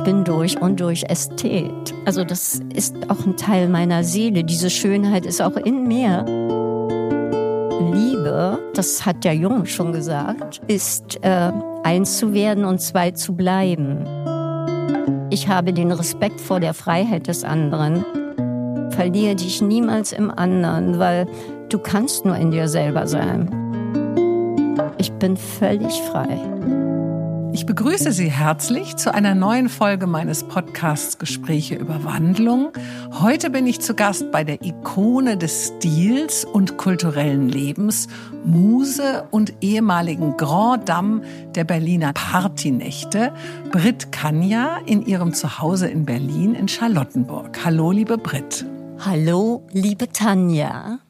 ich bin durch und durch Ästhet. Also das ist auch ein Teil meiner Seele. Diese Schönheit ist auch in mir. Liebe, das hat der Jung schon gesagt, ist äh, eins zu werden und zwei zu bleiben. Ich habe den Respekt vor der Freiheit des anderen. Verliere dich niemals im anderen, weil du kannst nur in dir selber sein. Ich bin völlig frei. Ich begrüße Sie herzlich zu einer neuen Folge meines Podcasts Gespräche über Wandlung. Heute bin ich zu Gast bei der Ikone des Stils und kulturellen Lebens, Muse und ehemaligen Grand Dame der Berliner Partynächte, Brit Kanja in ihrem Zuhause in Berlin in Charlottenburg. Hallo, liebe Brit. Hallo, liebe Tanja.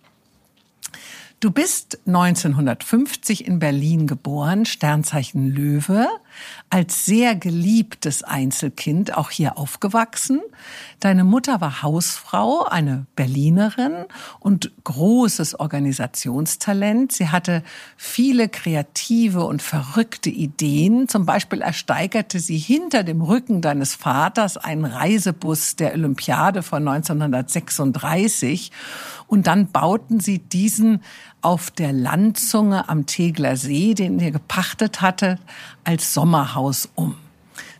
Du bist 1950 in Berlin geboren, Sternzeichen Löwe, als sehr geliebtes Einzelkind auch hier aufgewachsen. Deine Mutter war Hausfrau, eine Berlinerin und großes Organisationstalent. Sie hatte viele kreative und verrückte Ideen. Zum Beispiel ersteigerte sie hinter dem Rücken deines Vaters einen Reisebus der Olympiade von 1936 und dann bauten sie diesen auf der Landzunge am Tegler See, den er gepachtet hatte, als Sommerhaus um.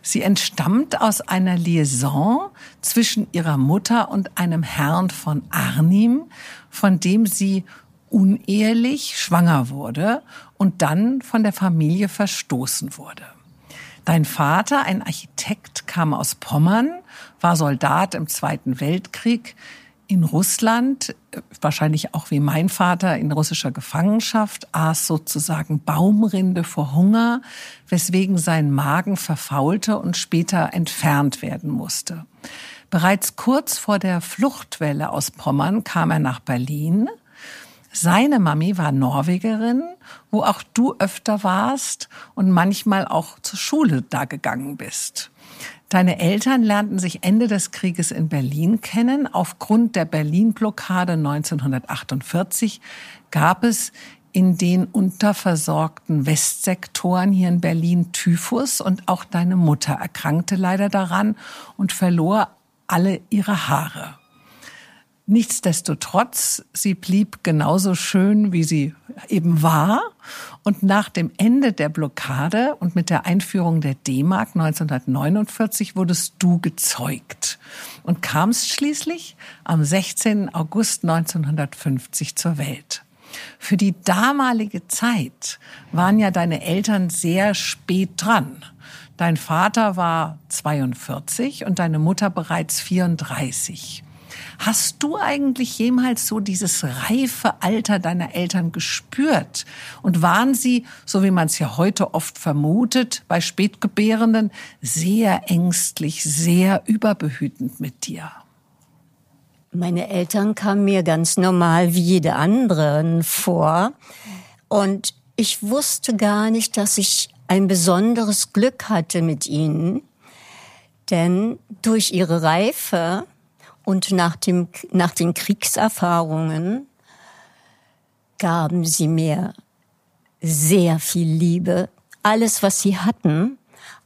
Sie entstammt aus einer Liaison zwischen ihrer Mutter und einem Herrn von Arnim, von dem sie unehelich schwanger wurde und dann von der Familie verstoßen wurde. Dein Vater, ein Architekt, kam aus Pommern, war Soldat im Zweiten Weltkrieg, in Russland, wahrscheinlich auch wie mein Vater in russischer Gefangenschaft, aß sozusagen Baumrinde vor Hunger, weswegen sein Magen verfaulte und später entfernt werden musste. Bereits kurz vor der Fluchtwelle aus Pommern kam er nach Berlin. Seine Mami war Norwegerin, wo auch du öfter warst und manchmal auch zur Schule da gegangen bist. Deine Eltern lernten sich Ende des Krieges in Berlin kennen. Aufgrund der Berlin-Blockade 1948 gab es in den unterversorgten Westsektoren hier in Berlin Typhus und auch deine Mutter erkrankte leider daran und verlor alle ihre Haare. Nichtsdestotrotz, sie blieb genauso schön, wie sie eben war. Und nach dem Ende der Blockade und mit der Einführung der D-Mark 1949 wurdest du gezeugt und kamst schließlich am 16. August 1950 zur Welt. Für die damalige Zeit waren ja deine Eltern sehr spät dran. Dein Vater war 42 und deine Mutter bereits 34. Hast du eigentlich jemals so dieses reife Alter deiner Eltern gespürt? Und waren sie, so wie man es ja heute oft vermutet, bei Spätgebärenden, sehr ängstlich, sehr überbehütend mit dir? Meine Eltern kamen mir ganz normal wie jede anderen vor. Und ich wusste gar nicht, dass ich ein besonderes Glück hatte mit ihnen. Denn durch ihre Reife und nach, dem, nach den Kriegserfahrungen gaben sie mir sehr viel Liebe, alles, was sie hatten,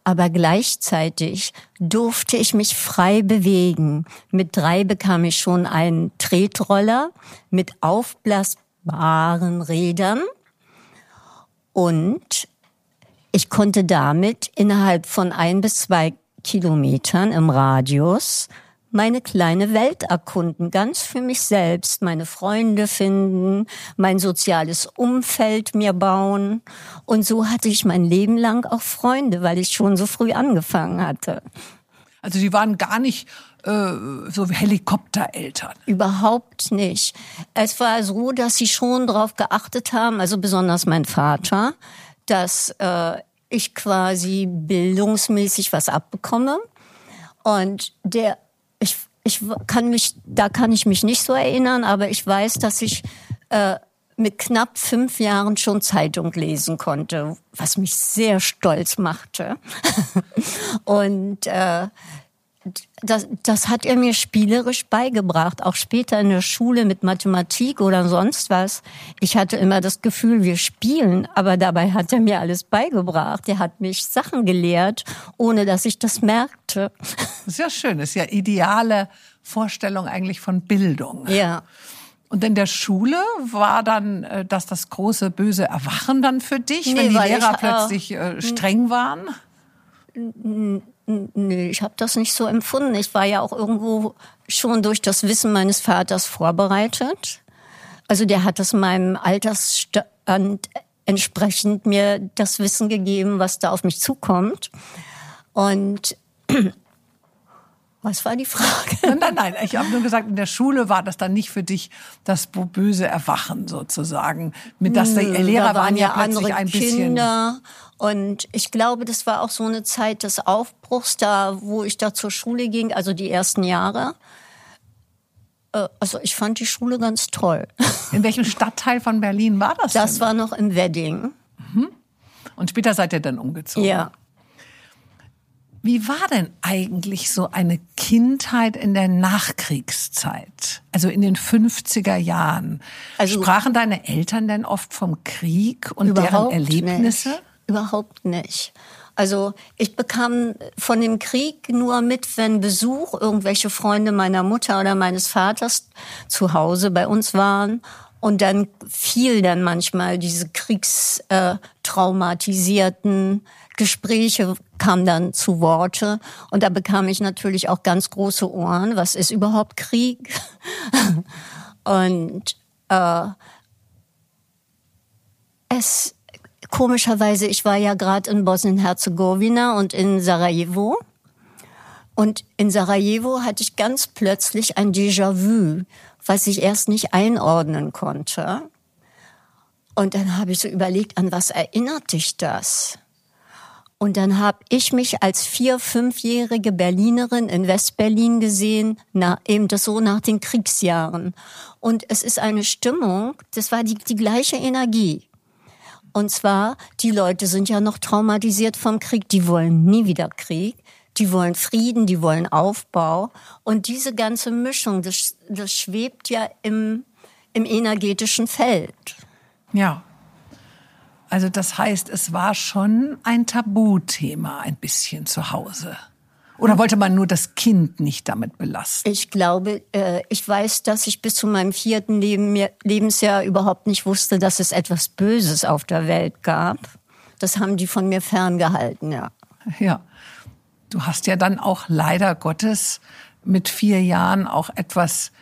aber gleichzeitig durfte ich mich frei bewegen. Mit drei bekam ich schon einen Tretroller mit aufblasbaren Rädern. Und ich konnte damit innerhalb von ein bis zwei Kilometern im Radius meine kleine Welt erkunden, ganz für mich selbst, meine Freunde finden, mein soziales Umfeld mir bauen. Und so hatte ich mein Leben lang auch Freunde, weil ich schon so früh angefangen hatte. Also die waren gar nicht äh, so wie Helikoptereltern. Überhaupt nicht. Es war so, dass sie schon darauf geachtet haben, also besonders mein Vater, dass äh, ich quasi bildungsmäßig was abbekomme. Und der ich, ich kann mich, da kann ich mich nicht so erinnern, aber ich weiß, dass ich äh, mit knapp fünf Jahren schon Zeitung lesen konnte, was mich sehr stolz machte. Und äh, das, das hat er mir spielerisch beigebracht, auch später in der Schule mit Mathematik oder sonst was. Ich hatte immer das Gefühl, wir spielen, aber dabei hat er mir alles beigebracht. Er hat mich Sachen gelehrt, ohne dass ich das merkte. Sehr schön, das ist ja ideale Vorstellung eigentlich von Bildung. Ja. Und in der Schule war dann äh, das das große böse Erwachen dann für dich, Nee, wenn die Lehrer ich, äh, plötzlich äh, streng waren? Nee, ich habe das nicht so empfunden. Ich war ja auch irgendwo schon durch das Wissen meines Vaters vorbereitet. Also der hat das meinem Altersstand entsprechend mir das Wissen gegeben, was da auf mich zukommt. Und was war die Frage? Nein, nein, nein. Ich habe nur gesagt, in der Schule war das dann nicht für dich das böse Erwachen sozusagen. Mit das die Lehrer da waren ja plötzlich andere ein bisschen. Kinder. Und ich glaube, das war auch so eine Zeit des Aufbruchs, da wo ich da zur Schule ging, also die ersten Jahre. Äh, Also ich fand die Schule ganz toll. In welchem Stadtteil von Berlin war das? Das denn? war noch im Wedding. Und später seid ihr dann umgezogen. Ja. Wie war denn eigentlich so eine Kindheit in der Nachkriegszeit? Also in den 50er Jahren. Also- Sprachen deine Eltern denn oft vom Krieg und deren Erlebnisse? Nicht. Überhaupt nicht. Also ich bekam von dem Krieg nur mit, wenn Besuch irgendwelche Freunde meiner Mutter oder meines Vaters zu Hause bei uns waren. Und dann fiel dann manchmal diese kriegstraumatisierten traumatisierten Gespräche kamen dann zu Worte. Und da bekam ich natürlich auch ganz große Ohren. Was ist überhaupt Krieg? Und äh, es komischerweise, ich war ja gerade in Bosnien-Herzegowina und in Sarajevo. Und in Sarajevo hatte ich ganz plötzlich ein Déjà-vu, was ich erst nicht einordnen konnte. Und dann habe ich so überlegt, an was erinnert dich das? Und dann habe ich mich als vier-, fünfjährige Berlinerin in Westberlin gesehen, na, eben das so nach den Kriegsjahren. Und es ist eine Stimmung, das war die, die gleiche Energie. Und zwar, die Leute sind ja noch traumatisiert vom Krieg, die wollen nie wieder Krieg, die wollen Frieden, die wollen Aufbau. Und diese ganze Mischung, das, das schwebt ja im, im energetischen Feld. Ja. Also das heißt, es war schon ein Tabuthema ein bisschen zu Hause. Oder wollte man nur das Kind nicht damit belasten? Ich glaube, äh, ich weiß, dass ich bis zu meinem vierten Leben, Lebensjahr überhaupt nicht wusste, dass es etwas Böses auf der Welt gab. Das haben die von mir ferngehalten, ja. Ja. Du hast ja dann auch leider Gottes mit vier Jahren auch etwas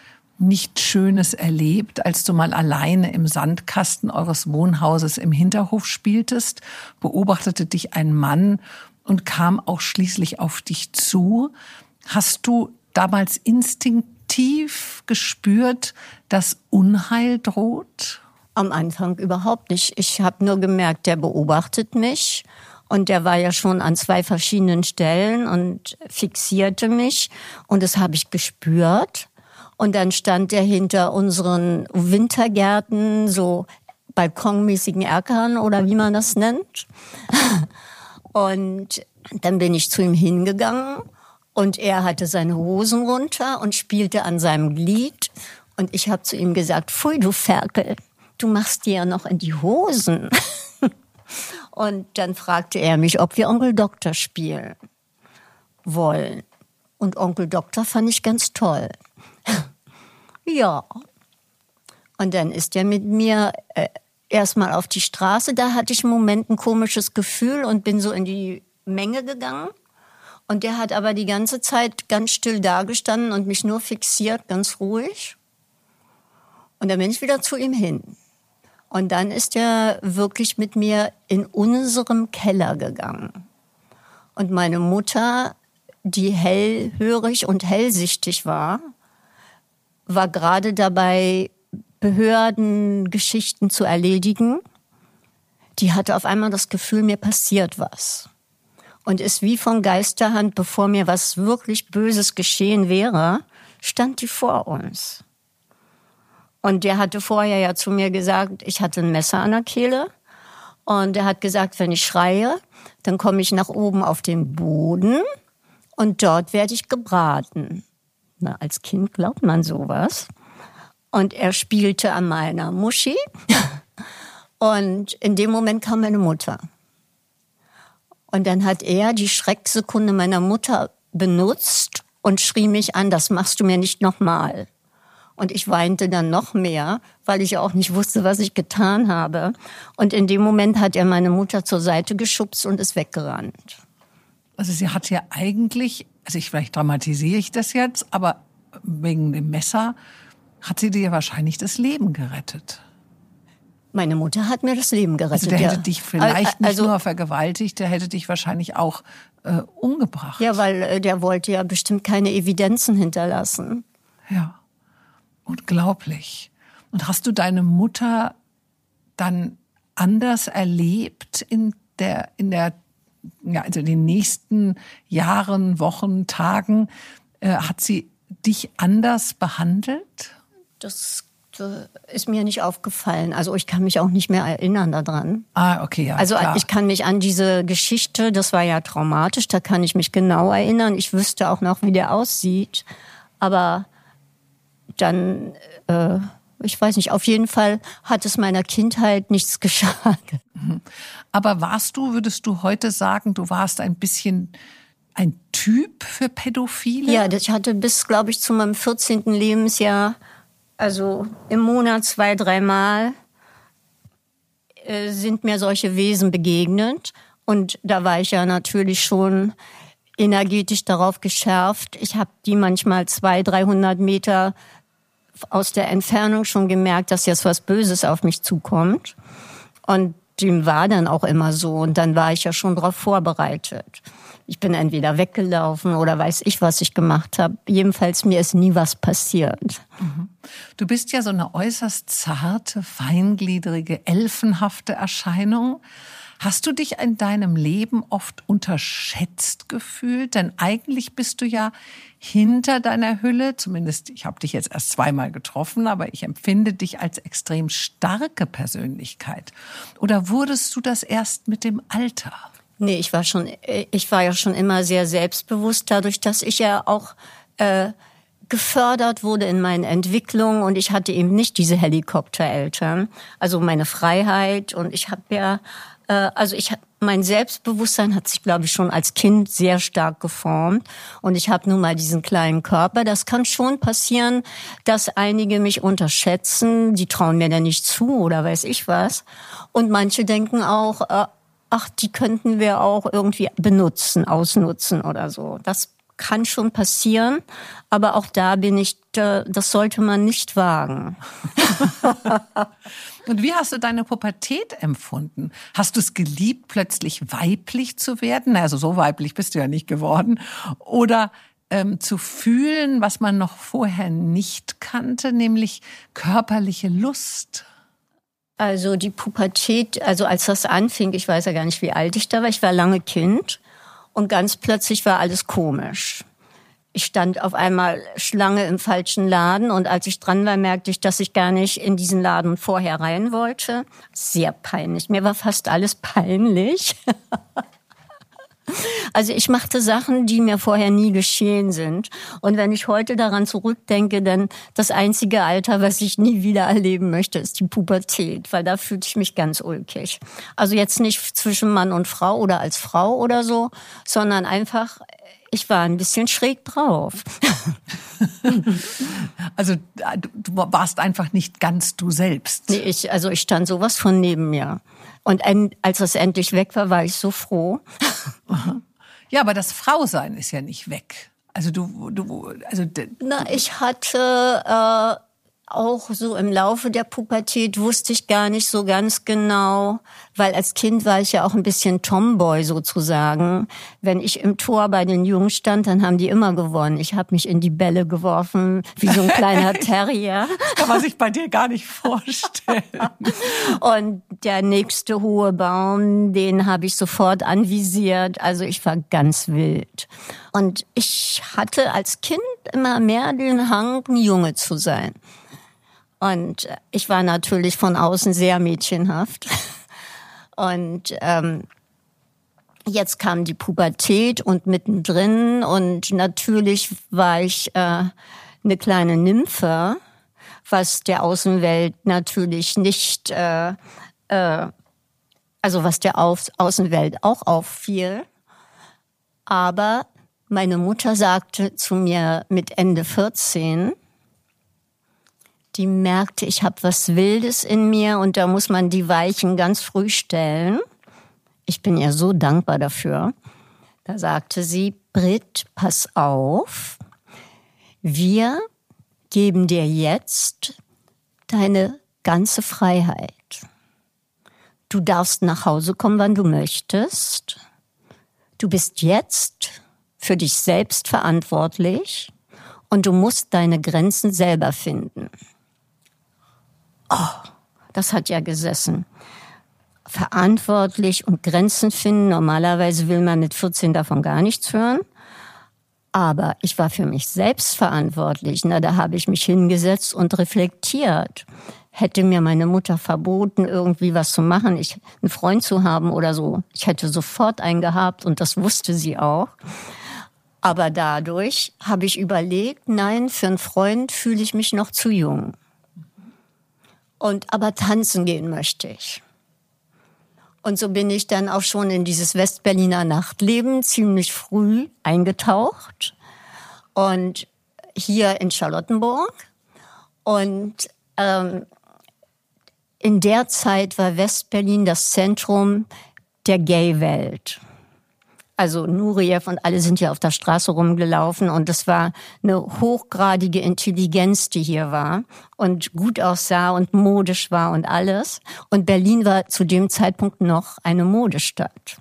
nicht Schönes erlebt, als du mal alleine im Sandkasten eures Wohnhauses im Hinterhof spieltest, beobachtete dich ein Mann und kam auch schließlich auf dich zu. Hast du damals instinktiv gespürt, dass Unheil droht? Am Anfang überhaupt nicht. Ich habe nur gemerkt, der beobachtet mich und der war ja schon an zwei verschiedenen Stellen und fixierte mich und das habe ich gespürt. Und dann stand er hinter unseren Wintergärten, so balkonmäßigen Erkern oder wie man das nennt. Und dann bin ich zu ihm hingegangen und er hatte seine Hosen runter und spielte an seinem Glied. Und ich habe zu ihm gesagt, pfui, du Ferkel, du machst dir ja noch in die Hosen. und dann fragte er mich, ob wir Onkel Doktor spielen wollen. Und Onkel Doktor fand ich ganz toll. Ja. Und dann ist er mit mir äh, erstmal auf die Straße. Da hatte ich im Moment ein komisches Gefühl und bin so in die Menge gegangen. Und der hat aber die ganze Zeit ganz still dagestanden und mich nur fixiert, ganz ruhig. Und dann bin ich wieder zu ihm hin. Und dann ist er wirklich mit mir in unserem Keller gegangen. Und meine Mutter, die hellhörig und hellsichtig war, war gerade dabei, Behördengeschichten zu erledigen. Die hatte auf einmal das Gefühl, mir passiert was. Und ist wie von Geisterhand, bevor mir was wirklich Böses geschehen wäre, stand die vor uns. Und der hatte vorher ja zu mir gesagt, ich hatte ein Messer an der Kehle. Und er hat gesagt, wenn ich schreie, dann komme ich nach oben auf den Boden und dort werde ich gebraten. Na, als Kind glaubt man sowas. Und er spielte an meiner Muschi. Und in dem Moment kam meine Mutter. Und dann hat er die Schrecksekunde meiner Mutter benutzt und schrie mich an, das machst du mir nicht nochmal. Und ich weinte dann noch mehr, weil ich auch nicht wusste, was ich getan habe. Und in dem Moment hat er meine Mutter zur Seite geschubst und ist weggerannt. Also sie hat ja eigentlich, also ich vielleicht dramatisiere ich das jetzt, aber wegen dem Messer hat sie dir wahrscheinlich das Leben gerettet. Meine Mutter hat mir das Leben gerettet. Also der hätte ja. dich vielleicht nicht also, nur vergewaltigt, der hätte dich wahrscheinlich auch äh, umgebracht. Ja, weil äh, der wollte ja bestimmt keine Evidenzen hinterlassen. Ja, unglaublich. Und hast du deine Mutter dann anders erlebt in der in der ja also in den nächsten Jahren, Wochen, Tagen? Äh, hat sie dich anders behandelt? Das ist mir nicht aufgefallen. Also ich kann mich auch nicht mehr erinnern daran. Ah, okay, ja. Also klar. ich kann mich an diese Geschichte, das war ja traumatisch, da kann ich mich genau erinnern. Ich wüsste auch noch, wie der aussieht. Aber dann, äh, ich weiß nicht, auf jeden Fall hat es meiner Kindheit nichts geschadet. Aber warst du, würdest du heute sagen, du warst ein bisschen ein Typ für Pädophile? Ja, ich hatte bis, glaube ich, zu meinem 14. Lebensjahr also im Monat zwei, dreimal äh, sind mir solche Wesen begegnet. Und da war ich ja natürlich schon energetisch darauf geschärft. Ich habe die manchmal zwei, dreihundert Meter aus der Entfernung schon gemerkt, dass jetzt was Böses auf mich zukommt. Und dem war dann auch immer so. Und dann war ich ja schon darauf vorbereitet. Ich bin entweder weggelaufen oder weiß ich, was ich gemacht habe. Jedenfalls mir ist nie was passiert. Du bist ja so eine äußerst zarte, feingliedrige, elfenhafte Erscheinung. Hast du dich in deinem Leben oft unterschätzt gefühlt? Denn eigentlich bist du ja hinter deiner Hülle, zumindest ich habe dich jetzt erst zweimal getroffen, aber ich empfinde dich als extrem starke Persönlichkeit. Oder wurdest du das erst mit dem Alter? Nee, ich war schon, ich war ja schon immer sehr selbstbewusst, dadurch, dass ich ja auch äh, gefördert wurde in meinen Entwicklungen und ich hatte eben nicht diese Helikoptereltern. Also meine Freiheit und ich habe ja, also ich mein Selbstbewusstsein hat sich, glaube ich, schon als Kind sehr stark geformt. Und ich habe nun mal diesen kleinen Körper. Das kann schon passieren, dass einige mich unterschätzen. Die trauen mir dann nicht zu oder weiß ich was. Und manche denken auch, äh, ach, die könnten wir auch irgendwie benutzen, ausnutzen oder so. Das kann schon passieren, aber auch da bin ich, das sollte man nicht wagen. Und wie hast du deine Pubertät empfunden? Hast du es geliebt, plötzlich weiblich zu werden? Also so weiblich bist du ja nicht geworden. Oder ähm, zu fühlen, was man noch vorher nicht kannte, nämlich körperliche Lust? Also die Pubertät, also als das anfing, ich weiß ja gar nicht, wie alt ich da war, ich war lange Kind und ganz plötzlich war alles komisch. Ich stand auf einmal Schlange im falschen Laden und als ich dran war, merkte ich, dass ich gar nicht in diesen Laden vorher rein wollte. Sehr peinlich. Mir war fast alles peinlich. Also ich machte Sachen, die mir vorher nie geschehen sind. Und wenn ich heute daran zurückdenke, dann das einzige Alter, was ich nie wieder erleben möchte, ist die Pubertät, weil da fühlte ich mich ganz ulkig. Also jetzt nicht zwischen Mann und Frau oder als Frau oder so, sondern einfach ich war ein bisschen schräg drauf. also du warst einfach nicht ganz du selbst. Nee, ich, also ich stand sowas von neben mir. Und als es endlich weg war, war ich so froh. Ja, aber das Frausein ist ja nicht weg. Also du, du, also. Na, ich hatte äh, auch so im Laufe der Pubertät wusste ich gar nicht so ganz genau, weil als Kind war ich ja auch ein bisschen Tomboy sozusagen. Wenn ich im Tor bei den Jungs stand, dann haben die immer gewonnen. Ich habe mich in die Bälle geworfen, wie so ein kleiner Terrier. Kann man sich bei dir gar nicht vorstellen. Und der nächste hohe Baum, den habe ich sofort anvisiert. Also ich war ganz wild. Und ich hatte als Kind immer mehr den Hang, ein Junge zu sein. Und ich war natürlich von außen sehr mädchenhaft. Und ähm, jetzt kam die Pubertät und mittendrin und natürlich war ich äh, eine kleine Nymphe, was der Außenwelt natürlich nicht, äh, äh, also was der Au Außenwelt auch auffiel. Aber Meine Mutter sagte zu mir mit Ende 14, die merkte, ich habe was Wildes in mir und da muss man die Weichen ganz früh stellen. Ich bin ihr so dankbar dafür. Da sagte sie, Brit, pass auf, wir geben dir jetzt deine ganze Freiheit. Du darfst nach Hause kommen, wann du möchtest. Du bist jetzt für dich selbst verantwortlich und du musst deine Grenzen selber finden. Oh, das hat ja gesessen. Verantwortlich und Grenzen finden. Normalerweise will man mit 14 davon gar nichts hören. Aber ich war für mich selbst verantwortlich. Na, da habe ich mich hingesetzt und reflektiert. Hätte mir meine Mutter verboten, irgendwie was zu machen, ich einen Freund zu haben oder so, ich hätte sofort einen gehabt und das wusste sie auch. Aber dadurch habe ich überlegt, nein, für einen Freund fühle ich mich noch zu jung. Und aber tanzen gehen möchte ich. Und so bin ich dann auch schon in dieses Westberliner Nachtleben ziemlich früh eingetaucht. Und hier in Charlottenburg. Und ähm, in der Zeit war Westberlin das Zentrum der Gay-Welt. Also Nureyev und alle sind ja auf der Straße rumgelaufen und es war eine hochgradige Intelligenz, die hier war und gut aussah und modisch war und alles. Und Berlin war zu dem Zeitpunkt noch eine Modestadt.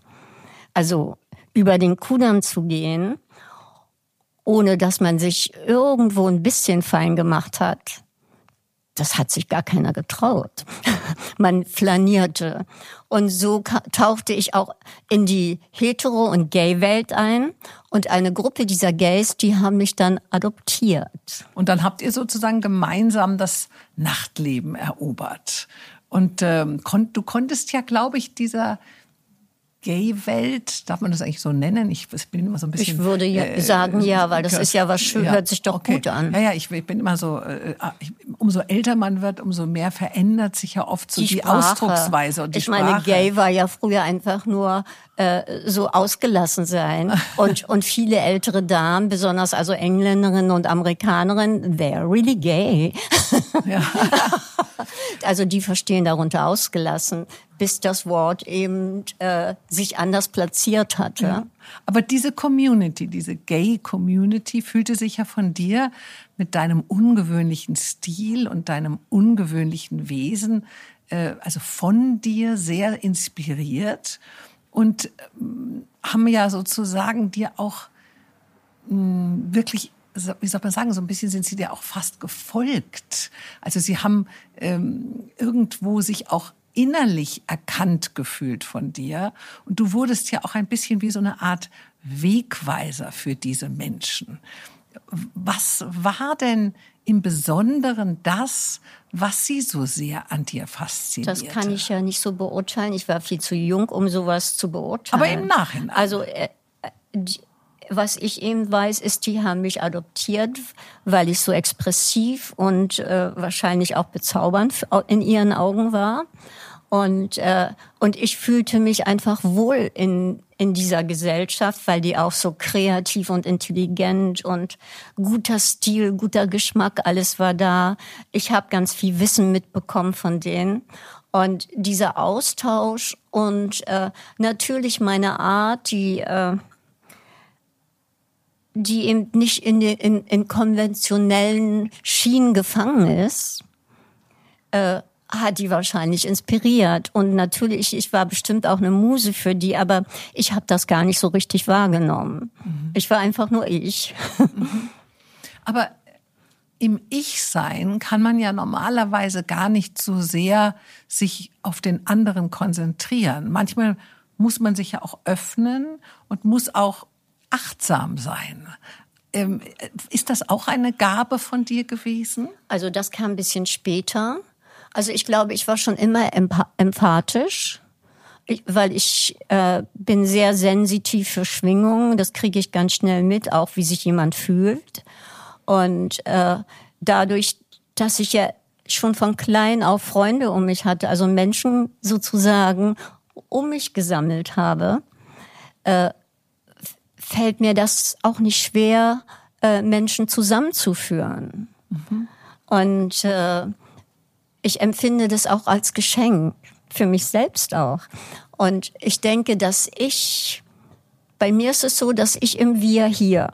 Also über den Kudamm zu gehen, ohne dass man sich irgendwo ein bisschen fein gemacht hat, das hat sich gar keiner getraut. Man flanierte. Und so tauchte ich auch in die Hetero- und Gay-Welt ein. Und eine Gruppe dieser Gays, die haben mich dann adoptiert. Und dann habt ihr sozusagen gemeinsam das Nachtleben erobert. Und ähm, kon du konntest ja, glaube ich, dieser Gay-Welt, darf man das eigentlich so nennen? Ich bin immer so ein bisschen. Ich würde ja äh, sagen ja, weil das ist ja was schön, ja, hört sich doch okay. gut an. Ja, ja, ich, ich bin immer so, äh, ah, ich, umso älter man wird, umso mehr verändert sich ja oft so die, die Ausdrucksweise und die ich Sprache. meine, Gay war ja früher einfach nur äh, so ausgelassen sein und und viele ältere Damen, besonders also Engländerinnen und Amerikanerinnen, they're really gay. Ja. also die verstehen darunter ausgelassen bis das Wort eben äh, sich anders platziert hatte. Ja. Aber diese Community, diese Gay-Community fühlte sich ja von dir mit deinem ungewöhnlichen Stil und deinem ungewöhnlichen Wesen, äh, also von dir sehr inspiriert und äh, haben ja sozusagen dir auch mh, hm, wirklich wie soll man sagen, so ein bisschen sind sie dir auch fast gefolgt. Also sie haben ähm, irgendwo sich auch innerlich erkannt gefühlt von dir. Und du wurdest ja auch ein bisschen wie so eine Art Wegweiser für diese Menschen. Was war denn im Besonderen das, was sie so sehr an dir fasziniert? Das kann ich ja nicht so beurteilen. Ich war viel zu jung, um sowas zu beurteilen. Aber im Nachhinein. Also, äh, die, was ich eben weiß, ist, die haben mich adoptiert, weil ich so expressiv und äh, wahrscheinlich auch bezaubernd in ihren Augen war. Und, äh, und ich fühlte mich einfach wohl in, in dieser Gesellschaft, weil die auch so kreativ und intelligent und guter Stil, guter Geschmack, alles war da. Ich habe ganz viel Wissen mitbekommen von denen. Und dieser Austausch und äh, natürlich meine Art, die, äh, die eben nicht in, in, in konventionellen Schienen gefangen ist, äh, hat die wahrscheinlich inspiriert. Und natürlich, ich war bestimmt auch eine Muse für die, aber ich habe das gar nicht so richtig wahrgenommen. Mhm. Ich war einfach nur ich. Mhm. Aber im Ich-Sein kann man ja normalerweise gar nicht so sehr sich auf den anderen konzentrieren. Manchmal muss man sich ja auch öffnen und muss auch achtsam sein. Ähm, ist das auch eine Gabe von dir gewesen? Also das kam ein bisschen später. Also ich glaube, ich war schon immer emphatisch, weil ich äh, bin sehr sensitiv für Schwingungen. Das kriege ich ganz schnell mit, auch wie sich jemand fühlt. Und äh, dadurch, dass ich ja schon von klein auf Freunde um mich hatte, also Menschen sozusagen um mich gesammelt habe, äh, fällt mir das auch nicht schwer, äh, Menschen zusammenzuführen. Mhm. Und äh, ich empfinde das auch als Geschenk, für mich selbst auch. Und ich denke, dass ich, bei mir ist es so, dass ich im Wir hier.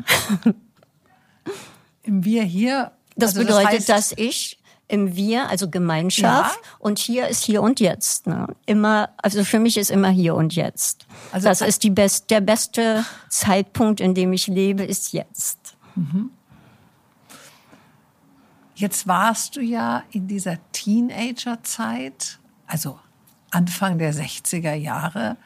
Im Wir hier? Das also bedeutet, das heißt, dass ich im Wir, also Gemeinschaft, ja. und hier ist hier und jetzt. Ne? Immer, also für mich ist immer hier und jetzt. Also das ist die best, der beste Zeitpunkt, in dem ich lebe, ist jetzt. Mhm. Jetzt warst du ja in dieser Teenagerzeit, also Anfang der 60er Jahre.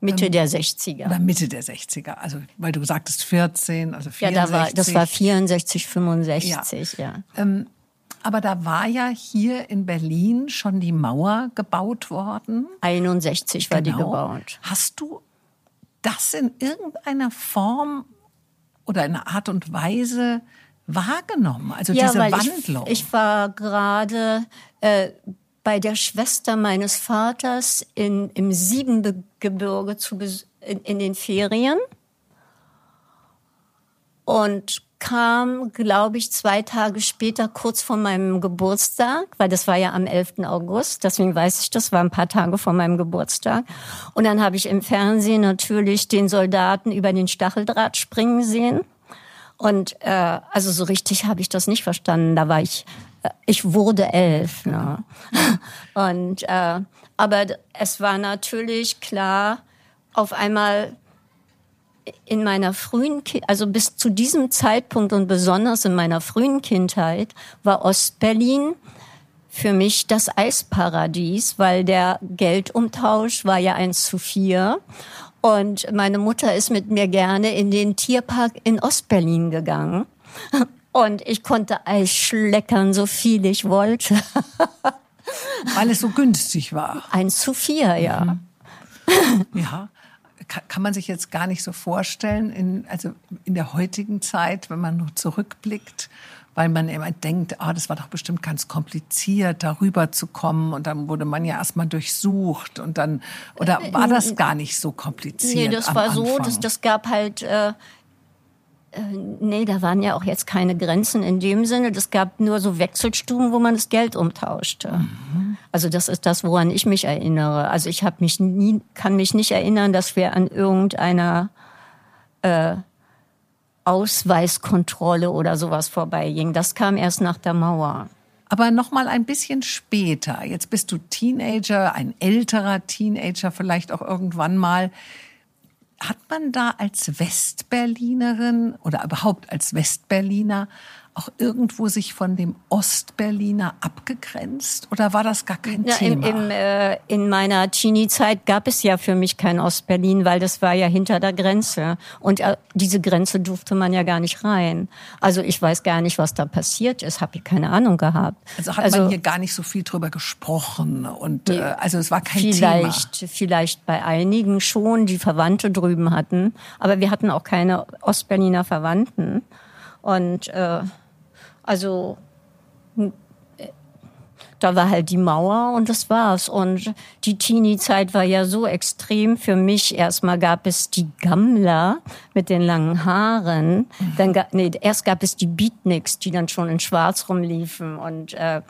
Mitte ähm, der 60er. Oder Mitte der 60er, also weil du sagtest 14, also 64. Ja, da war, das war 64, 65, ja. ja. Ähm, aber da war ja hier in Berlin schon die Mauer gebaut worden. 61 war genau. die gebaut. Hast du das in irgendeiner Form oder in einer Art und Weise wahrgenommen? Also ja, diese Wandlung. Ich, ich war gerade äh, bei der Schwester meines Vaters in, im Siebengebirge zu, in, in den Ferien und kam, glaube ich, zwei Tage später, kurz vor meinem Geburtstag, weil das war ja am 11. August, deswegen weiß ich, das war ein paar Tage vor meinem Geburtstag. Und dann habe ich im Fernsehen natürlich den Soldaten über den Stacheldraht springen sehen. Und äh, also so richtig habe ich das nicht verstanden. Da war ich, äh, ich wurde elf. Ne? Und äh, aber es war natürlich klar, auf einmal in meiner frühen, also bis zu diesem Zeitpunkt und besonders in meiner frühen Kindheit war Ostberlin für mich das Eisparadies, weil der Geldumtausch war ja eins zu vier. Und meine Mutter ist mit mir gerne in den Tierpark in Ostberlin gegangen. Und ich konnte Eis schleckern, so viel ich wollte. Weil es so günstig war. Eins zu vier, ja. Mhm. Ja kann man sich jetzt gar nicht so vorstellen, in, also in der heutigen Zeit, wenn man nur zurückblickt, weil man immer denkt, ah, das war doch bestimmt ganz kompliziert, darüber zu kommen und dann wurde man ja erstmal durchsucht und dann, oder äh, war das gar nicht so kompliziert? Nee, das war so, das, das gab halt, äh, äh, nee, da waren ja auch jetzt keine Grenzen in dem Sinne. Das gab nur so Wechselstuben, wo man das Geld umtauschte. Mhm. Also das ist das, woran ich mich erinnere. Also ich habe mich nie, kann mich nicht erinnern, dass wir an irgendeiner äh, Ausweiskontrolle oder sowas vorbeigingen. Das kam erst nach der Mauer. Aber noch mal ein bisschen später. Jetzt bist du Teenager, ein älterer Teenager vielleicht auch irgendwann mal. Hat man da als Westberlinerin oder überhaupt als Westberliner auch irgendwo sich von dem Ostberliner abgegrenzt oder war das gar kein ja, Thema? In, in, äh, in meiner Teenie-Zeit gab es ja für mich kein Ostberlin, weil das war ja hinter der Grenze und äh, diese Grenze durfte man ja gar nicht rein. Also ich weiß gar nicht, was da passiert ist, habe ich keine Ahnung gehabt. Also hat also, man hier gar nicht so viel drüber gesprochen und äh, also es war kein vielleicht, Thema. Vielleicht bei einigen schon, die Verwandte drüben hatten, aber wir hatten auch keine Ostberliner Verwandten und äh, also hm, da war halt die Mauer und das war's. Und die Teenie-Zeit war ja so extrem für mich. Erstmal gab es die Gammler mit den langen Haaren. Dann gab, nee, erst gab es die Beatniks, die dann schon in Schwarz rumliefen und äh,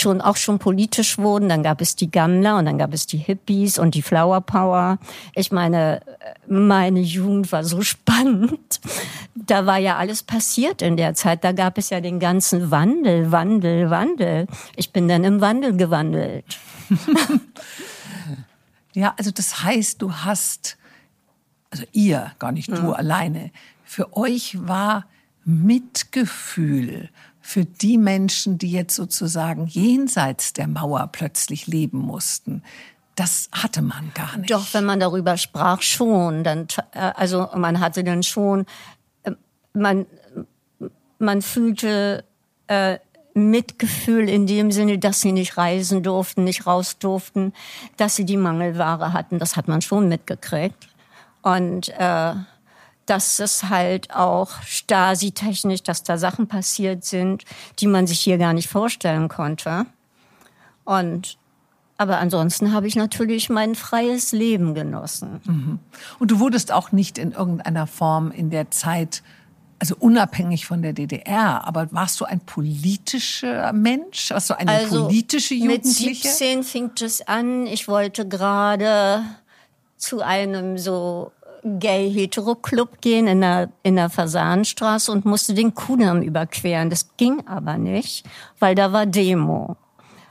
schon auch schon politisch wurden. Dann gab es die Gammler und dann gab es die Hippies und die Flower Power. Ich meine, meine Jugend war so spannend. Da war ja alles passiert in der Zeit. Da gab es ja den ganzen Wandel, Wandel, Wandel. Ich bin dann im Wandel gewandelt. ja, also das heißt, du hast, also ihr, gar nicht du ja. alleine, für euch war Mitgefühl für die Menschen, die jetzt sozusagen jenseits der Mauer plötzlich leben mussten. Das hatte man gar nicht. Doch, wenn man darüber sprach, schon. Dann, äh, also man hatte dann schon, äh, man, man fühlte äh, Mitgefühl in dem Sinne, dass sie nicht reisen durften, nicht raus durften, dass sie die Mangelware hatten. Das hat man schon mitgekriegt. Und äh, dass es halt auch Stasi-technisch, dass da Sachen passiert sind, die man sich hier gar nicht vorstellen konnte. Und Aber ansonsten habe ich natürlich mein freies Leben genossen. Mhm. Und du wurdest auch nicht in irgendeiner Form in der Zeit also unabhängig von der DDR, aber warst du ein politischer Mensch? Warst du eine also politische Jugendliche? Mit 17 fing es an. Ich wollte gerade zu einem so Gay-Hetero-Club gehen in der, in der Fasanstraße und musste den Kudamm überqueren. Das ging aber nicht, weil da war Demo.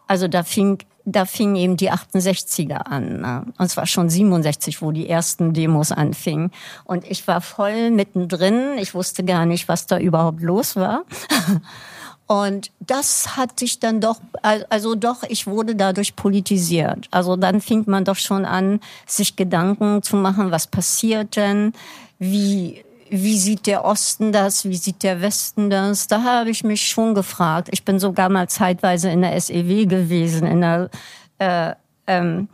Also da fing da fing eben die 68er an. Ne? Und es war schon 67, wo die ersten Demos anfingen. Und ich war voll mittendrin. Ich wusste gar nicht, was da überhaupt los war. Und das hat sich dann doch, also doch, ich wurde dadurch politisiert. Also dann fing man doch schon an, sich Gedanken zu machen, was passiert denn, wie, wie sieht der Osten das, wie sieht der Westen das? Da habe ich mich schon gefragt. Ich bin sogar mal zeitweise in der SEW gewesen, in der äh, ähm,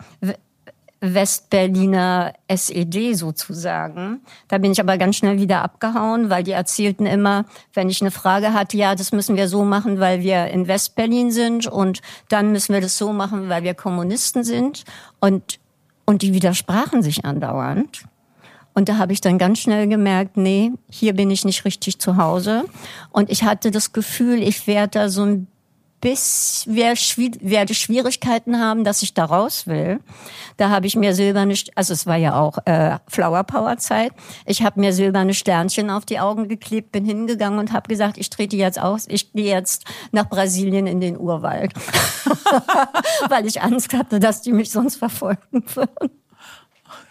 Westberliner SED sozusagen. Da bin ich aber ganz schnell wieder abgehauen, weil die erzählten immer, wenn ich eine Frage hatte, ja, das müssen wir so machen, weil wir in Westberlin sind und dann müssen wir das so machen, weil wir Kommunisten sind und und die widersprachen sich andauernd. Und da habe ich dann ganz schnell gemerkt, nee, hier bin ich nicht richtig zu Hause. Und ich hatte das Gefühl, ich werde da so ein bisschen, werde Schwierigkeiten haben, dass ich da raus will. Da habe ich mir silberne, also es war ja auch äh, Flower Power Zeit. Ich habe mir silberne Sternchen auf die Augen geklebt, bin hingegangen und habe gesagt, ich trete jetzt aus, ich gehe jetzt nach Brasilien in den Urwald, weil ich Angst hatte, dass die mich sonst verfolgen würden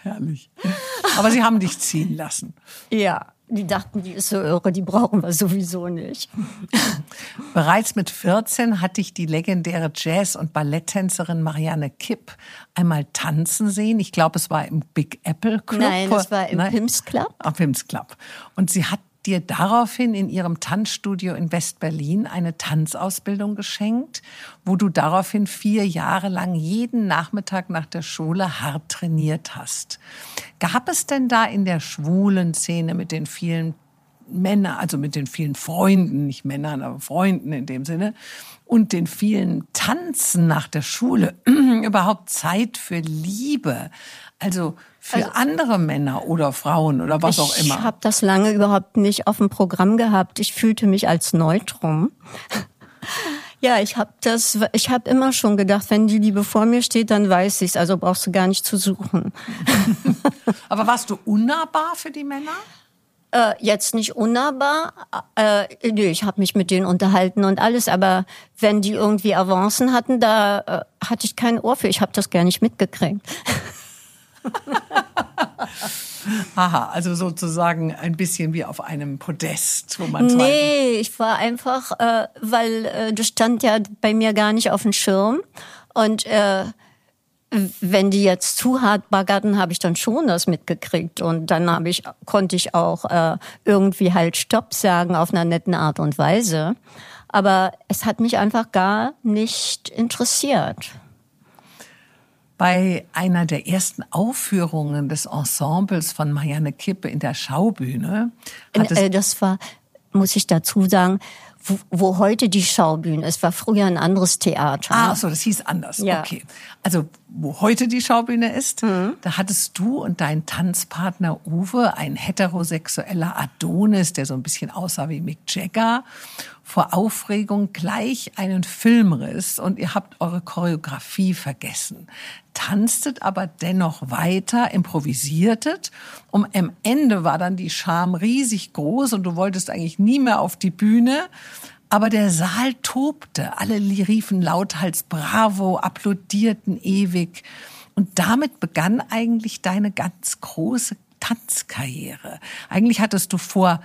herrlich. Aber sie haben dich ziehen lassen. Ja, die dachten, die ist so irre, die brauchen wir sowieso nicht. Bereits mit 14 hatte ich die legendäre Jazz- und Balletttänzerin Marianne Kipp einmal tanzen sehen. Ich glaube, es war im Big Apple Club. Nein, es war im Pimps Club. Am Pimps Club. Und sie hat dir daraufhin in ihrem Tanzstudio in West-Berlin eine Tanzausbildung geschenkt, wo du daraufhin vier Jahre lang jeden Nachmittag nach der Schule hart trainiert hast. Gab es denn da in der schwulen Szene mit den vielen Männern, also mit den vielen Freunden, nicht Männern, aber Freunden in dem Sinne, und den vielen Tanzen nach der Schule überhaupt Zeit für Liebe? Also für also, andere Männer oder Frauen oder was auch immer? Ich habe das lange überhaupt nicht auf dem Programm gehabt. Ich fühlte mich als Neutrum. Ja, ich habe das, ich habe immer schon gedacht, wenn die Liebe vor mir steht, dann weiß ich's. Also brauchst du gar nicht zu suchen. Aber warst du unnahbar für die Männer? Äh, jetzt nicht unnahbar. Äh, nö, ich habe mich mit denen unterhalten und alles. Aber wenn die irgendwie Avancen hatten, da äh, hatte ich kein Ohr für. Ich habe das gar nicht mitgekriegt. Aha, also sozusagen ein bisschen wie auf einem Podest, wo man Nee, ich war einfach, äh, weil äh, das stand ja bei mir gar nicht auf dem Schirm. Und äh, wenn die jetzt zu hart baggerten, habe ich dann schon das mitgekriegt. Und dann habe ich, konnte ich auch äh, irgendwie halt Stopp sagen auf einer netten Art und Weise. Aber es hat mich einfach gar nicht interessiert bei einer der ersten Aufführungen des Ensembles von Marianne Kippe in der Schaubühne. Äh, das war, muss ich dazu sagen, wo, wo heute die Schaubühne ist, war früher ein anderes Theater. Ah, so, das hieß anders. Ja. Okay. Also, wo heute die Schaubühne ist, mhm. da hattest du und dein Tanzpartner Uwe, ein heterosexueller Adonis, der so ein bisschen aussah wie Mick Jagger, vor Aufregung gleich einen Filmriss und ihr habt eure Choreografie vergessen. Tanztet aber dennoch weiter, improvisiertet. Um am Ende war dann die Scham riesig groß und du wolltest eigentlich nie mehr auf die Bühne. Aber der Saal tobte. Alle riefen lauthals Bravo, applaudierten ewig. Und damit begann eigentlich deine ganz große Tanzkarriere. Eigentlich hattest du vor,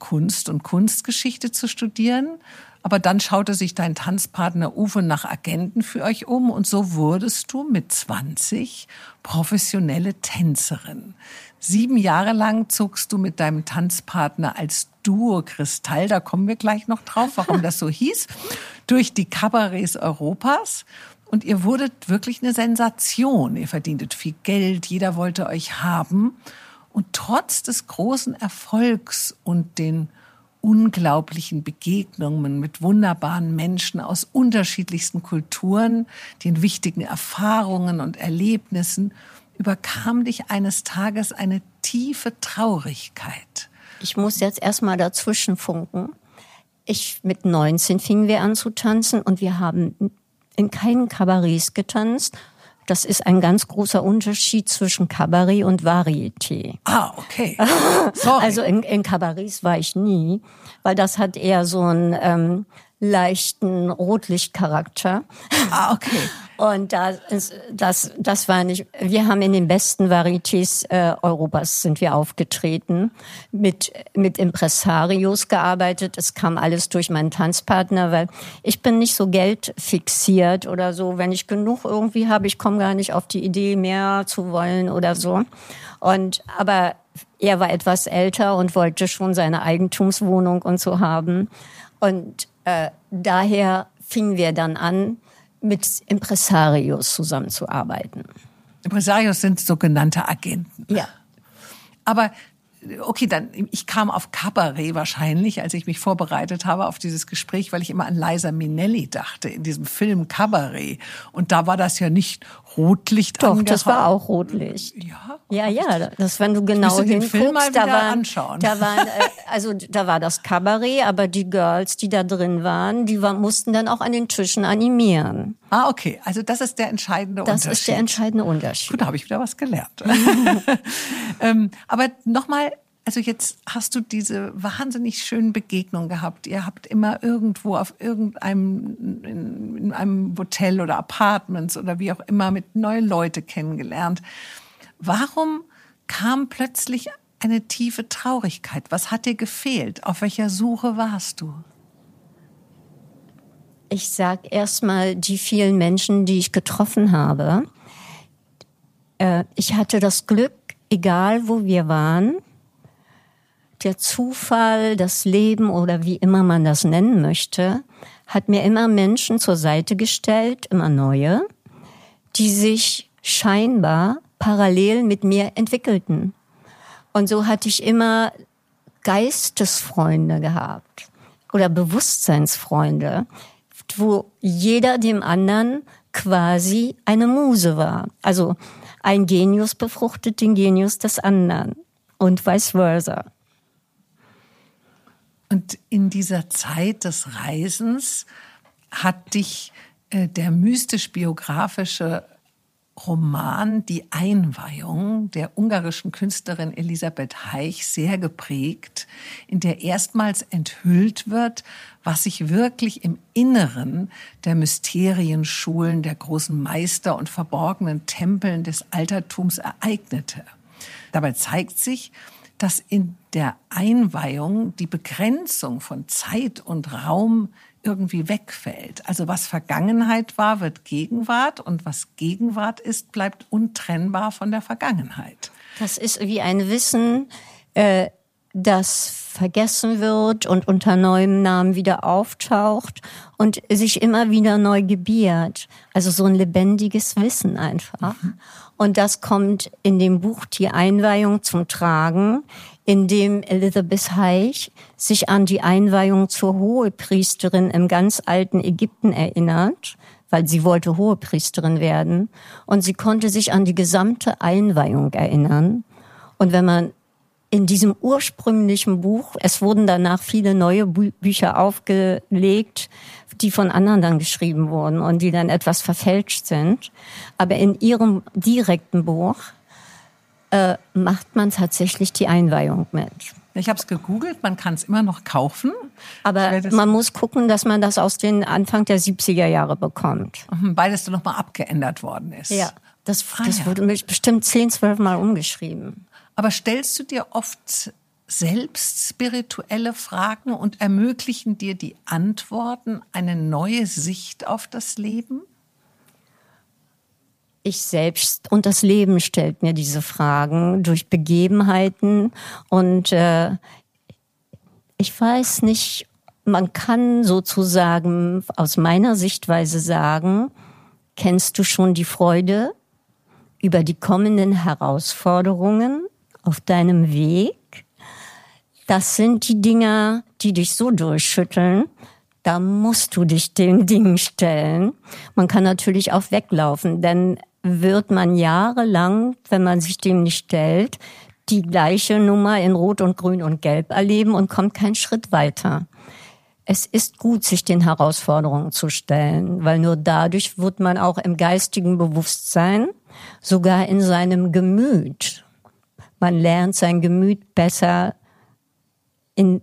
Kunst und Kunstgeschichte zu studieren. Aber dann schaute sich dein Tanzpartner Uwe nach Agenten für euch um und so wurdest du mit 20 professionelle Tänzerin. Sieben Jahre lang zogst du mit deinem Tanzpartner als Duo Kristall, da kommen wir gleich noch drauf, warum das so hieß, durch die Kabarets Europas. Und ihr wurdet wirklich eine Sensation. Ihr verdientet viel Geld, jeder wollte euch haben. Und trotz des großen Erfolgs und den unglaublichen Begegnungen mit wunderbaren Menschen aus unterschiedlichsten Kulturen, den wichtigen Erfahrungen und Erlebnissen, überkam dich eines Tages eine tiefe Traurigkeit. Ich muss jetzt erstmal dazwischen funken. Ich mit 19 fingen wir an zu tanzen und wir haben in keinen Kabarets getanzt. Das ist ein ganz großer Unterschied zwischen Kabarett und Varieté. Ah, okay. Sorry. Also in, in Kabarets war ich nie, weil das hat eher so einen ähm, leichten Rotlichtcharakter. Ah, okay. Und das, das, das war nicht, wir haben in den besten Varietés äh, Europas sind wir aufgetreten, mit, mit Impresarios gearbeitet. Es kam alles durch meinen Tanzpartner, weil ich bin nicht so geldfixiert oder so. Wenn ich genug irgendwie habe, ich komme gar nicht auf die Idee, mehr zu wollen oder so. Und, aber er war etwas älter und wollte schon seine Eigentumswohnung und so haben. Und äh, daher fingen wir dann an, mit Impresarios zusammenzuarbeiten. Impresarios sind sogenannte Agenten. Ja. Aber okay, dann ich kam auf Cabaret wahrscheinlich, als ich mich vorbereitet habe auf dieses Gespräch, weil ich immer an Liza Minnelli dachte in diesem Film Cabaret und da war das ja nicht Rotlicht Doch, das war auch Rotlicht. Ja. Ja, ja, das wenn du genau hinguckst, Film mal da waren, anschauen. da waren äh, also da war das Cabaret, aber die Girls, die da drin waren, die war, mussten dann auch an den Tischen animieren. Ah, okay, also das ist der entscheidende das Unterschied. Das ist der entscheidende Unterschied. Gut, da habe ich wieder was gelernt. ähm, aber nochmal also jetzt hast du diese wahnsinnig schönen Begegnungen gehabt. Ihr habt immer irgendwo auf irgendeinem in, in einem Hotel oder Apartments oder wie auch immer mit neue Leute kennengelernt. Warum kam plötzlich eine tiefe Traurigkeit? Was hat dir gefehlt? Auf welcher Suche warst du? Ich sag erstmal die vielen Menschen, die ich getroffen habe. Äh, ich hatte das Glück, egal wo wir waren, der Zufall, das Leben oder wie immer man das nennen möchte, hat mir immer Menschen zur Seite gestellt, immer neue, die sich scheinbar parallel mit mir entwickelten. Und so hatte ich immer Geistesfreunde gehabt oder Bewusstseinsfreunde, wo jeder dem anderen quasi eine Muse war. Also ein Genius befruchtet den Genius des anderen und vice versa. Und in dieser Zeit des Reisens hat dich äh, der mystisch-biografische Roman Die Einweihung der ungarischen Künstlerin Elisabeth Heich sehr geprägt, in der erstmals enthüllt wird, was sich wirklich im Inneren der Mysterienschulen der großen Meister und verborgenen Tempeln des Altertums ereignete. Dabei zeigt sich, dass in der Einweihung die Begrenzung von Zeit und Raum irgendwie wegfällt. Also was Vergangenheit war, wird Gegenwart und was Gegenwart ist, bleibt untrennbar von der Vergangenheit. Das ist wie ein Wissen, äh, das vergessen wird und unter neuem Namen wieder auftaucht und sich immer wieder neu gebiert. Also so ein lebendiges Wissen einfach. Mhm. Und das kommt in dem Buch Die Einweihung zum Tragen, in dem Elizabeth Heich sich an die Einweihung zur Hohepriesterin im ganz alten Ägypten erinnert, weil sie wollte Hohepriesterin werden. Und sie konnte sich an die gesamte Einweihung erinnern. Und wenn man in diesem ursprünglichen Buch, es wurden danach viele neue Bü Bücher aufgelegt, die von anderen dann geschrieben wurden und die dann etwas verfälscht sind. Aber in ihrem direkten Buch äh, macht man tatsächlich die Einweihung mit. Ich habe es gegoogelt, man kann es immer noch kaufen. Aber man muss gucken, dass man das aus den Anfang der 70er Jahre bekommt. Mhm, weil es dann nochmal abgeändert worden ist. Ja, das, ah, das ja. wurde bestimmt 10, 12 Mal umgeschrieben. Aber stellst du dir oft selbst spirituelle Fragen und ermöglichen dir die Antworten eine neue Sicht auf das Leben? Ich selbst und das Leben stellt mir diese Fragen durch Begebenheiten und äh, ich weiß nicht, man kann sozusagen aus meiner Sichtweise sagen, kennst du schon die Freude über die kommenden Herausforderungen auf deinem Weg? Das sind die Dinger, die dich so durchschütteln. Da musst du dich den Dingen stellen. Man kann natürlich auch weglaufen, denn wird man jahrelang, wenn man sich dem nicht stellt, die gleiche Nummer in Rot und Grün und Gelb erleben und kommt keinen Schritt weiter. Es ist gut, sich den Herausforderungen zu stellen, weil nur dadurch wird man auch im geistigen Bewusstsein, sogar in seinem Gemüt. Man lernt sein Gemüt besser in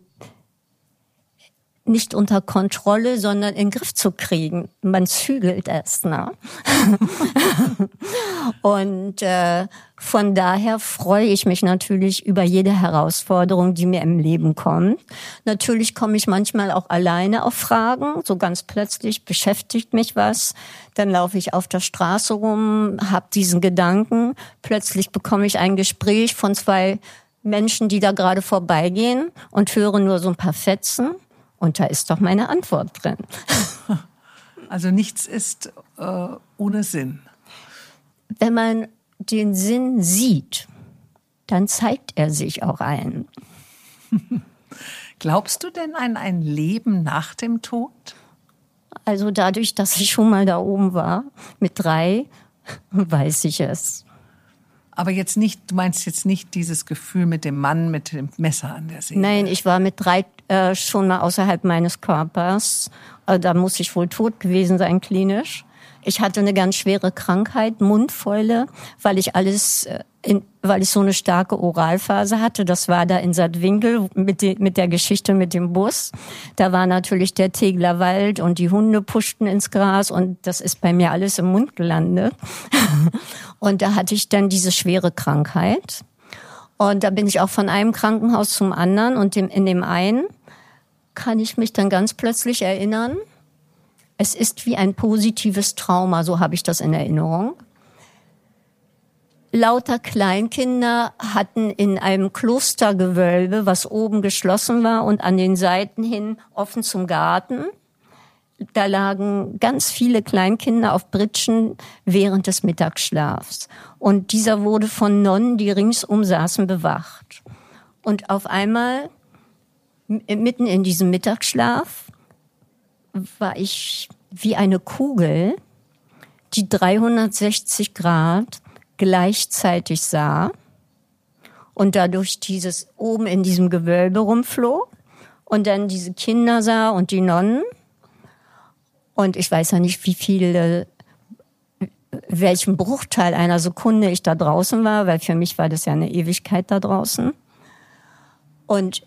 nicht unter Kontrolle, sondern in den Griff zu kriegen. Man zügelt es. Ne? und äh, von daher freue ich mich natürlich über jede Herausforderung, die mir im Leben kommt. Natürlich komme ich manchmal auch alleine auf Fragen. So ganz plötzlich beschäftigt mich was. Dann laufe ich auf der Straße rum, habe diesen Gedanken. Plötzlich bekomme ich ein Gespräch von zwei Menschen, die da gerade vorbeigehen und höre nur so ein paar Fetzen. Und da ist doch meine Antwort drin. Also nichts ist äh, ohne Sinn. Wenn man den Sinn sieht, dann zeigt er sich auch ein. Glaubst du denn an ein Leben nach dem Tod? Also dadurch, dass ich schon mal da oben war, mit drei, weiß ich es. Aber jetzt nicht, du meinst jetzt nicht dieses Gefühl mit dem Mann mit dem Messer an der Seele? Nein, ich war mit drei äh, schon mal außerhalb meines Körpers. Äh, da muss ich wohl tot gewesen sein, klinisch. Ich hatte eine ganz schwere Krankheit, Mundfäule, weil ich alles, äh, in, weil ich so eine starke Oralphase hatte. Das war da in Sattwinkel mit, de, mit der Geschichte mit dem Bus. Da war natürlich der Tegler Wald und die Hunde puschten ins Gras und das ist bei mir alles im Mund gelandet. und da hatte ich dann diese schwere Krankheit. Und da bin ich auch von einem Krankenhaus zum anderen und in dem einen kann ich mich dann ganz plötzlich erinnern, es ist wie ein positives Trauma, so habe ich das in Erinnerung. Lauter Kleinkinder hatten in einem Klostergewölbe, was oben geschlossen war und an den Seiten hin offen zum Garten, da lagen ganz viele Kleinkinder auf Britschen während des Mittagsschlafs. Und dieser wurde von Nonnen, die ringsum saßen, bewacht. Und auf einmal, mitten in diesem Mittagsschlaf, war ich wie eine Kugel, die 360 Grad gleichzeitig sah und dadurch dieses oben in diesem Gewölbe rumflog und dann diese Kinder sah und die Nonnen. Und ich weiß ja nicht, wie viele, welchen Bruchteil einer Sekunde ich da draußen war, weil für mich war das ja eine Ewigkeit da draußen. Und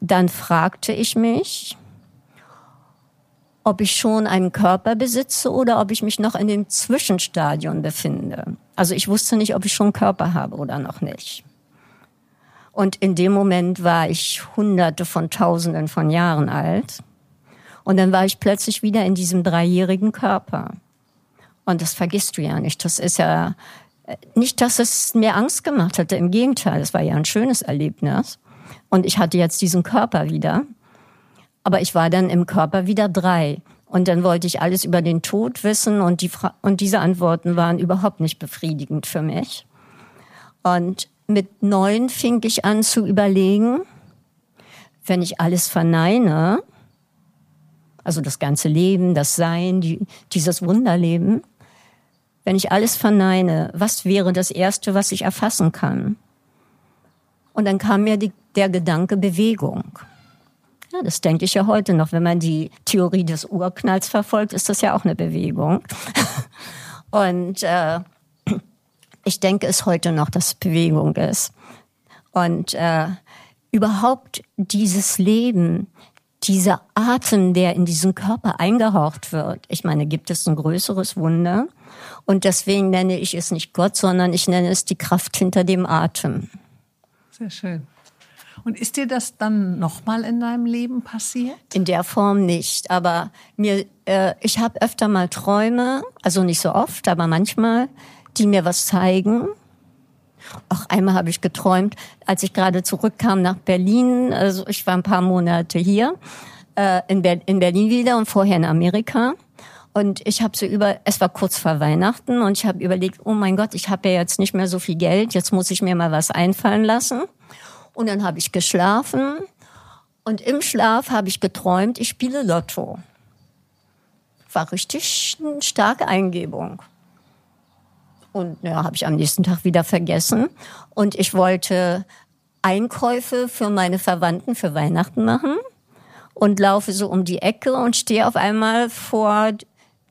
dann fragte ich mich, ob ich schon einen Körper besitze oder ob ich mich noch in dem Zwischenstadion befinde. Also ich wusste nicht, ob ich schon einen Körper habe oder noch nicht. Und in dem Moment war ich hunderte von Tausenden von Jahren alt. Und dann war ich plötzlich wieder in diesem dreijährigen Körper. Und das vergisst du ja nicht. Das ist ja äh, nicht, dass es mir Angst gemacht hatte. Im Gegenteil, es war ja ein schönes Erlebnis. Und ich hatte jetzt diesen Körper wieder. Aber ich war dann im Körper wieder drei. Und dann wollte ich alles über den Tod wissen und, die und diese Antworten waren überhaupt nicht befriedigend für mich. Und mit neun fing ich an zu überlegen, wenn ich alles verneine, also das ganze Leben, das Sein, die, dieses Wunderleben, wenn ich alles verneine, was wäre das Erste, was ich erfassen kann? Und dann kam mir die, der Gedanke Bewegung. Ja, das denke ich ja heute noch. Wenn man die Theorie des Urknalls verfolgt, ist das ja auch eine Bewegung. Und äh, ich denke es heute noch, dass es Bewegung ist. Und äh, überhaupt dieses Leben, dieser Atem, der in diesen Körper eingehaucht wird. Ich meine, gibt es ein größeres Wunder? Und deswegen nenne ich es nicht Gott, sondern ich nenne es die Kraft hinter dem Atem. Sehr schön. Und ist dir das dann nochmal in deinem Leben passiert? In der Form nicht. Aber mir, äh, ich habe öfter mal Träume, also nicht so oft, aber manchmal, die mir was zeigen. Auch einmal habe ich geträumt, als ich gerade zurückkam nach Berlin. Also ich war ein paar Monate hier äh, in, Ber in Berlin wieder und vorher in Amerika. Und ich habe so über, es war kurz vor Weihnachten und ich habe überlegt, oh mein Gott, ich habe ja jetzt nicht mehr so viel Geld, jetzt muss ich mir mal was einfallen lassen. Und dann habe ich geschlafen und im Schlaf habe ich geträumt, ich spiele Lotto. War richtig eine starke Eingebung. Und ja, habe ich am nächsten Tag wieder vergessen. Und ich wollte Einkäufe für meine Verwandten für Weihnachten machen und laufe so um die Ecke und stehe auf einmal vor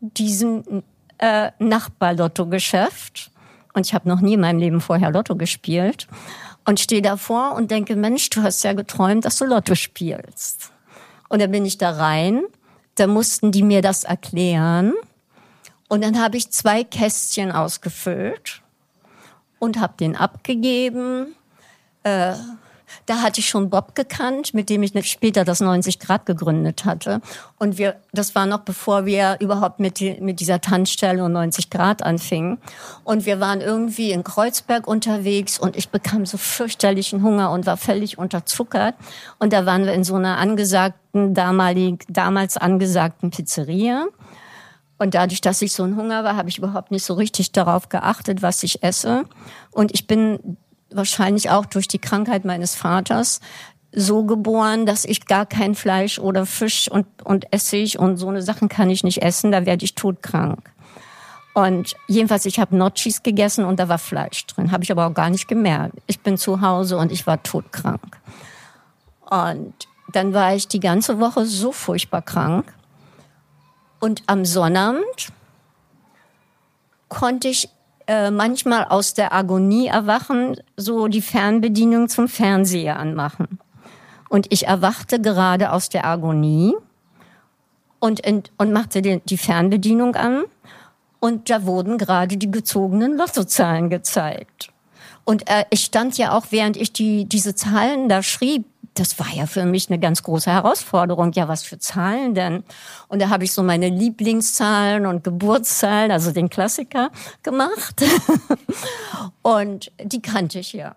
diesem äh, Nachbar-Lotto-Geschäft. Und ich habe noch nie in meinem Leben vorher Lotto gespielt. Und stehe davor und denke, Mensch, du hast ja geträumt, dass du Lotto spielst. Und dann bin ich da rein. Da mussten die mir das erklären. Und dann habe ich zwei Kästchen ausgefüllt und habe den abgegeben. Äh, da hatte ich schon Bob gekannt, mit dem ich später das 90 Grad gegründet hatte. Und wir, das war noch bevor wir überhaupt mit, mit dieser Tanzstelle und 90 Grad anfingen. Und wir waren irgendwie in Kreuzberg unterwegs und ich bekam so fürchterlichen Hunger und war völlig unterzuckert. Und da waren wir in so einer angesagten, damalig, damals angesagten Pizzeria. Und dadurch, dass ich so ein Hunger war, habe ich überhaupt nicht so richtig darauf geachtet, was ich esse. Und ich bin wahrscheinlich auch durch die Krankheit meines Vaters so geboren, dass ich gar kein Fleisch oder Fisch und, und Essig und so eine Sachen kann ich nicht essen, da werde ich todkrank. Und jedenfalls, ich habe Notchis gegessen und da war Fleisch drin. Habe ich aber auch gar nicht gemerkt. Ich bin zu Hause und ich war todkrank. Und dann war ich die ganze Woche so furchtbar krank. Und am Sonnabend konnte ich äh, manchmal aus der Agonie erwachen, so die Fernbedienung zum Fernseher anmachen. Und ich erwachte gerade aus der Agonie und, und machte die, die Fernbedienung an. Und da wurden gerade die gezogenen Lottozahlen gezeigt. Und äh, ich stand ja auch, während ich die, diese Zahlen da schrieb, das war ja für mich eine ganz große Herausforderung. Ja, was für Zahlen denn? Und da habe ich so meine Lieblingszahlen und Geburtszahlen, also den Klassiker, gemacht. und die kannte ich ja.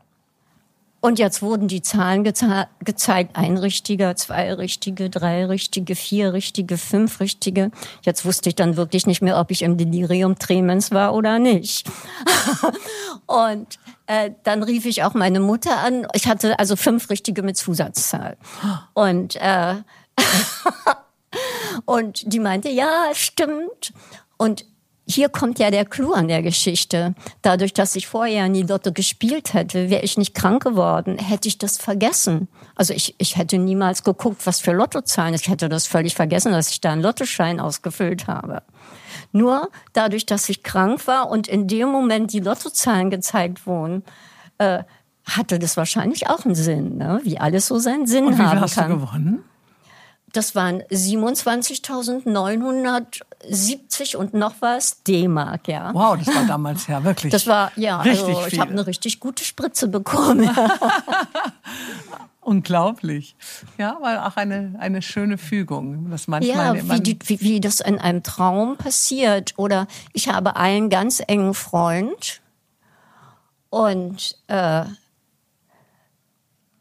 Und jetzt wurden die Zahlen gezeigt. Ein richtiger, zwei richtige, drei richtige, vier richtige, fünf richtige. Jetzt wusste ich dann wirklich nicht mehr, ob ich im Delirium tremens war oder nicht. und äh, dann rief ich auch meine Mutter an. Ich hatte also fünf richtige mit Zusatzzahl. Und, äh, und die meinte, ja, stimmt. Und hier kommt ja der Clou an der Geschichte. Dadurch, dass ich vorher nie Lotto gespielt hätte, wäre ich nicht krank geworden, hätte ich das vergessen. Also ich, ich hätte niemals geguckt, was für Lottozahlen. Ich hätte das völlig vergessen, dass ich da einen Lottoschein ausgefüllt habe. Nur dadurch, dass ich krank war und in dem Moment die Lottozahlen gezeigt wurden, äh, hatte das wahrscheinlich auch einen Sinn, ne? wie alles so seinen Sinn und wie haben hast kann. Du gewonnen? Das waren 27.970 und noch was D-Mark, ja. Wow, das war damals ja wirklich. Das war ja, richtig also ich habe eine richtig gute Spritze bekommen. Unglaublich. Ja, weil auch eine, eine schöne Fügung. Das manchmal ja, wie, die, wie, wie das in einem Traum passiert. Oder ich habe einen ganz engen Freund und äh,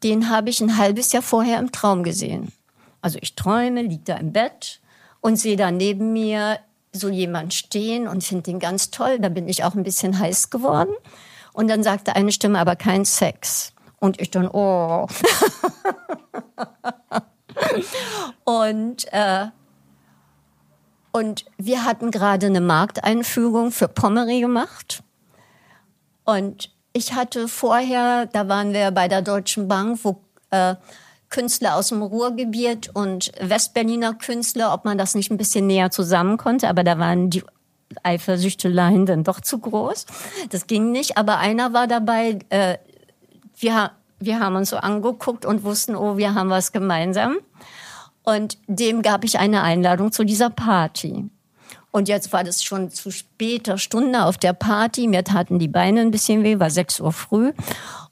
den habe ich ein halbes Jahr vorher im Traum gesehen. Also ich träume, liege da im Bett und sehe da neben mir so jemand stehen und finde den ganz toll. Da bin ich auch ein bisschen heiß geworden. Und dann sagte eine Stimme, aber kein Sex. Und ich dann, oh. und, äh, und wir hatten gerade eine Markteinführung für Pommery gemacht. Und ich hatte vorher, da waren wir bei der Deutschen Bank, wo äh, Künstler aus dem Ruhrgebiet und Westberliner Künstler, ob man das nicht ein bisschen näher zusammen konnte, aber da waren die Eifersüchteleien dann doch zu groß. Das ging nicht, aber einer war dabei, äh, wir, wir haben uns so angeguckt und wussten, oh, wir haben was gemeinsam. Und dem gab ich eine Einladung zu dieser Party. Und jetzt war das schon zu später Stunde auf der Party. Mir taten die Beine ein bisschen weh, war sechs Uhr früh.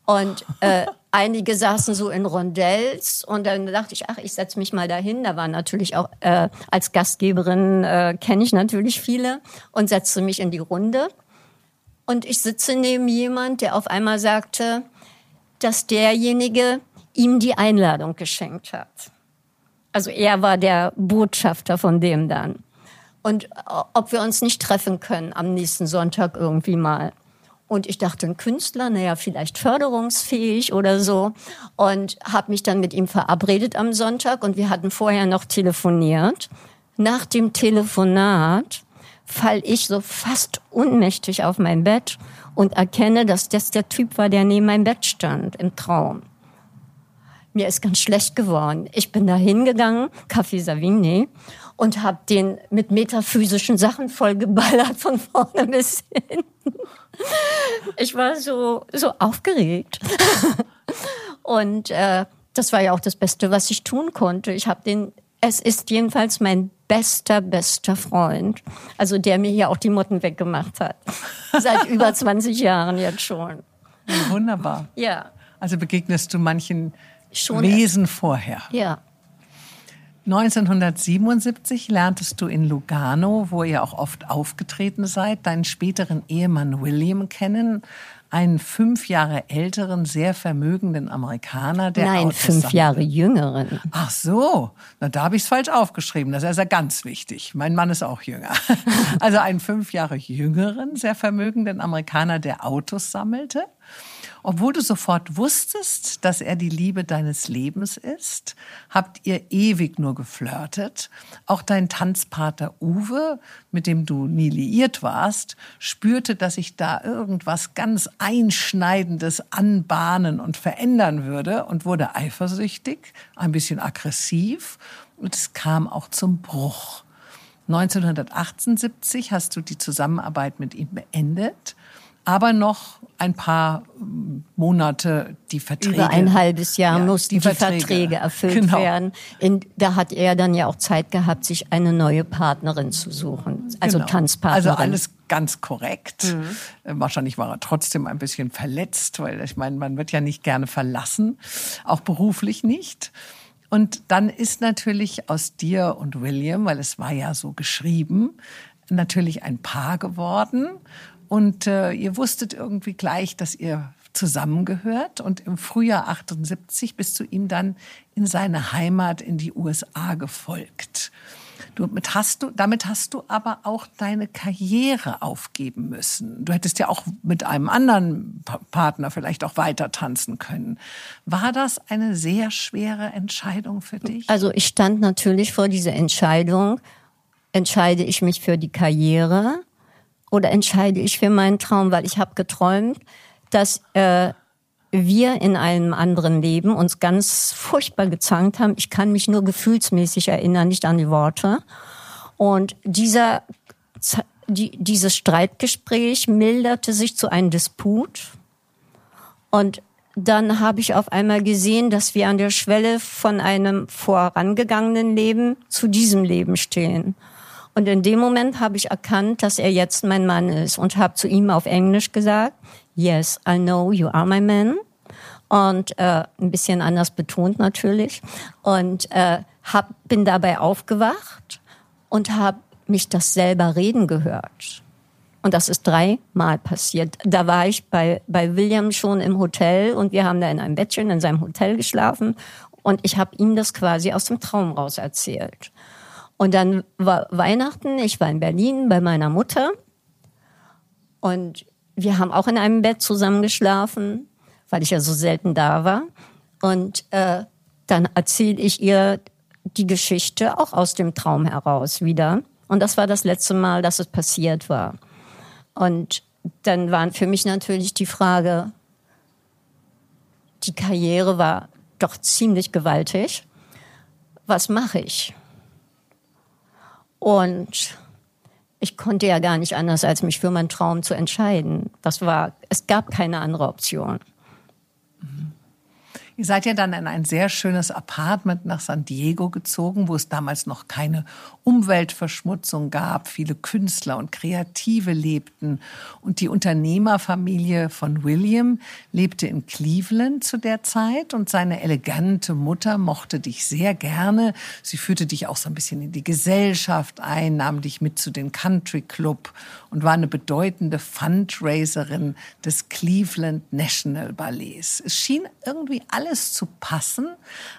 Und äh, einige saßen so in Rondells und dann dachte ich, ach, ich setze mich mal dahin. Da waren natürlich auch äh, als Gastgeberin äh, kenne ich natürlich viele und setzte mich in die Runde. Und ich sitze neben jemand, der auf einmal sagte, dass derjenige ihm die Einladung geschenkt hat. Also er war der Botschafter von dem dann. Und ob wir uns nicht treffen können am nächsten Sonntag irgendwie mal. Und ich dachte, ein Künstler, naja, vielleicht förderungsfähig oder so. Und habe mich dann mit ihm verabredet am Sonntag und wir hatten vorher noch telefoniert. Nach dem Telefonat fall ich so fast ohnmächtig auf mein Bett und erkenne, dass das der Typ war, der neben meinem Bett stand im Traum. Mir ist ganz schlecht geworden. Ich bin da hingegangen, Café Savigny, und habe den mit metaphysischen Sachen vollgeballert von vorne bis hinten. Ich war so, so aufgeregt. Und äh, das war ja auch das Beste, was ich tun konnte. Ich habe den, es ist jedenfalls mein bester, bester Freund. Also der mir hier auch die Motten weggemacht hat. Seit über 20 Jahren jetzt schon. Wunderbar. Ja. Also begegnest du manchen schon Wesen vorher. Ja. 1977 lerntest du in Lugano, wo ihr auch oft aufgetreten seid, deinen späteren Ehemann William kennen, einen fünf Jahre älteren, sehr vermögenden Amerikaner, der Nein, fünf Jahre jüngeren. Ach so, na da habe ich es falsch aufgeschrieben. Das ist ja ganz wichtig. Mein Mann ist auch jünger. Also einen fünf Jahre jüngeren, sehr vermögenden Amerikaner, der Autos sammelte obwohl du sofort wusstest, dass er die Liebe deines Lebens ist, habt ihr ewig nur geflirtet. Auch dein Tanzpater Uwe, mit dem du nie liiert warst, spürte, dass sich da irgendwas ganz Einschneidendes anbahnen und verändern würde und wurde eifersüchtig, ein bisschen aggressiv und es kam auch zum Bruch. 1978 hast du die Zusammenarbeit mit ihm beendet aber noch ein paar Monate die Verträge. Über ein halbes Jahr ja, mussten die Verträge, die Verträge erfüllt genau. werden. In, da hat er dann ja auch Zeit gehabt, sich eine neue Partnerin zu suchen, also genau. Tanzpartnerin. Also alles ganz korrekt. Mhm. Wahrscheinlich war er trotzdem ein bisschen verletzt, weil ich meine, man wird ja nicht gerne verlassen, auch beruflich nicht. Und dann ist natürlich aus dir und William, weil es war ja so geschrieben, natürlich ein Paar geworden. Und äh, ihr wusstet irgendwie gleich, dass ihr zusammengehört. Und im Frühjahr 78 bist du ihm dann in seine Heimat in die USA gefolgt. Du, mit hast du, damit hast du aber auch deine Karriere aufgeben müssen. Du hättest ja auch mit einem anderen Partner vielleicht auch weiter tanzen können. War das eine sehr schwere Entscheidung für dich? Also ich stand natürlich vor dieser Entscheidung. Entscheide ich mich für die Karriere oder entscheide ich für meinen Traum, weil ich habe geträumt, dass äh, wir in einem anderen Leben uns ganz furchtbar gezankt haben. Ich kann mich nur gefühlsmäßig erinnern, nicht an die Worte. Und dieser, die, dieses Streitgespräch milderte sich zu einem Disput. Und dann habe ich auf einmal gesehen, dass wir an der Schwelle von einem vorangegangenen Leben zu diesem Leben stehen. Und in dem Moment habe ich erkannt, dass er jetzt mein Mann ist und habe zu ihm auf Englisch gesagt, yes, I know you are my man. Und äh, ein bisschen anders betont natürlich. Und äh, hab, bin dabei aufgewacht und habe mich das selber reden gehört. Und das ist dreimal passiert. Da war ich bei, bei William schon im Hotel und wir haben da in einem Bettchen in seinem Hotel geschlafen. Und ich habe ihm das quasi aus dem Traum raus erzählt. Und dann war Weihnachten, ich war in Berlin bei meiner Mutter und wir haben auch in einem Bett zusammen geschlafen, weil ich ja so selten da war. Und äh, dann erzähle ich ihr die Geschichte auch aus dem Traum heraus wieder. Und das war das letzte Mal, dass es passiert war. Und dann waren für mich natürlich die Frage, die Karriere war doch ziemlich gewaltig. Was mache ich? Und ich konnte ja gar nicht anders, als mich für meinen Traum zu entscheiden. Das war, es gab keine andere Option. Ihr seid ja dann in ein sehr schönes Apartment nach San Diego gezogen, wo es damals noch keine Umweltverschmutzung gab. Viele Künstler und Kreative lebten. Und die Unternehmerfamilie von William lebte in Cleveland zu der Zeit. Und seine elegante Mutter mochte dich sehr gerne. Sie führte dich auch so ein bisschen in die Gesellschaft ein, nahm dich mit zu den Country Club und war eine bedeutende Fundraiserin des Cleveland National Ballets. Es schien irgendwie alles zu passen.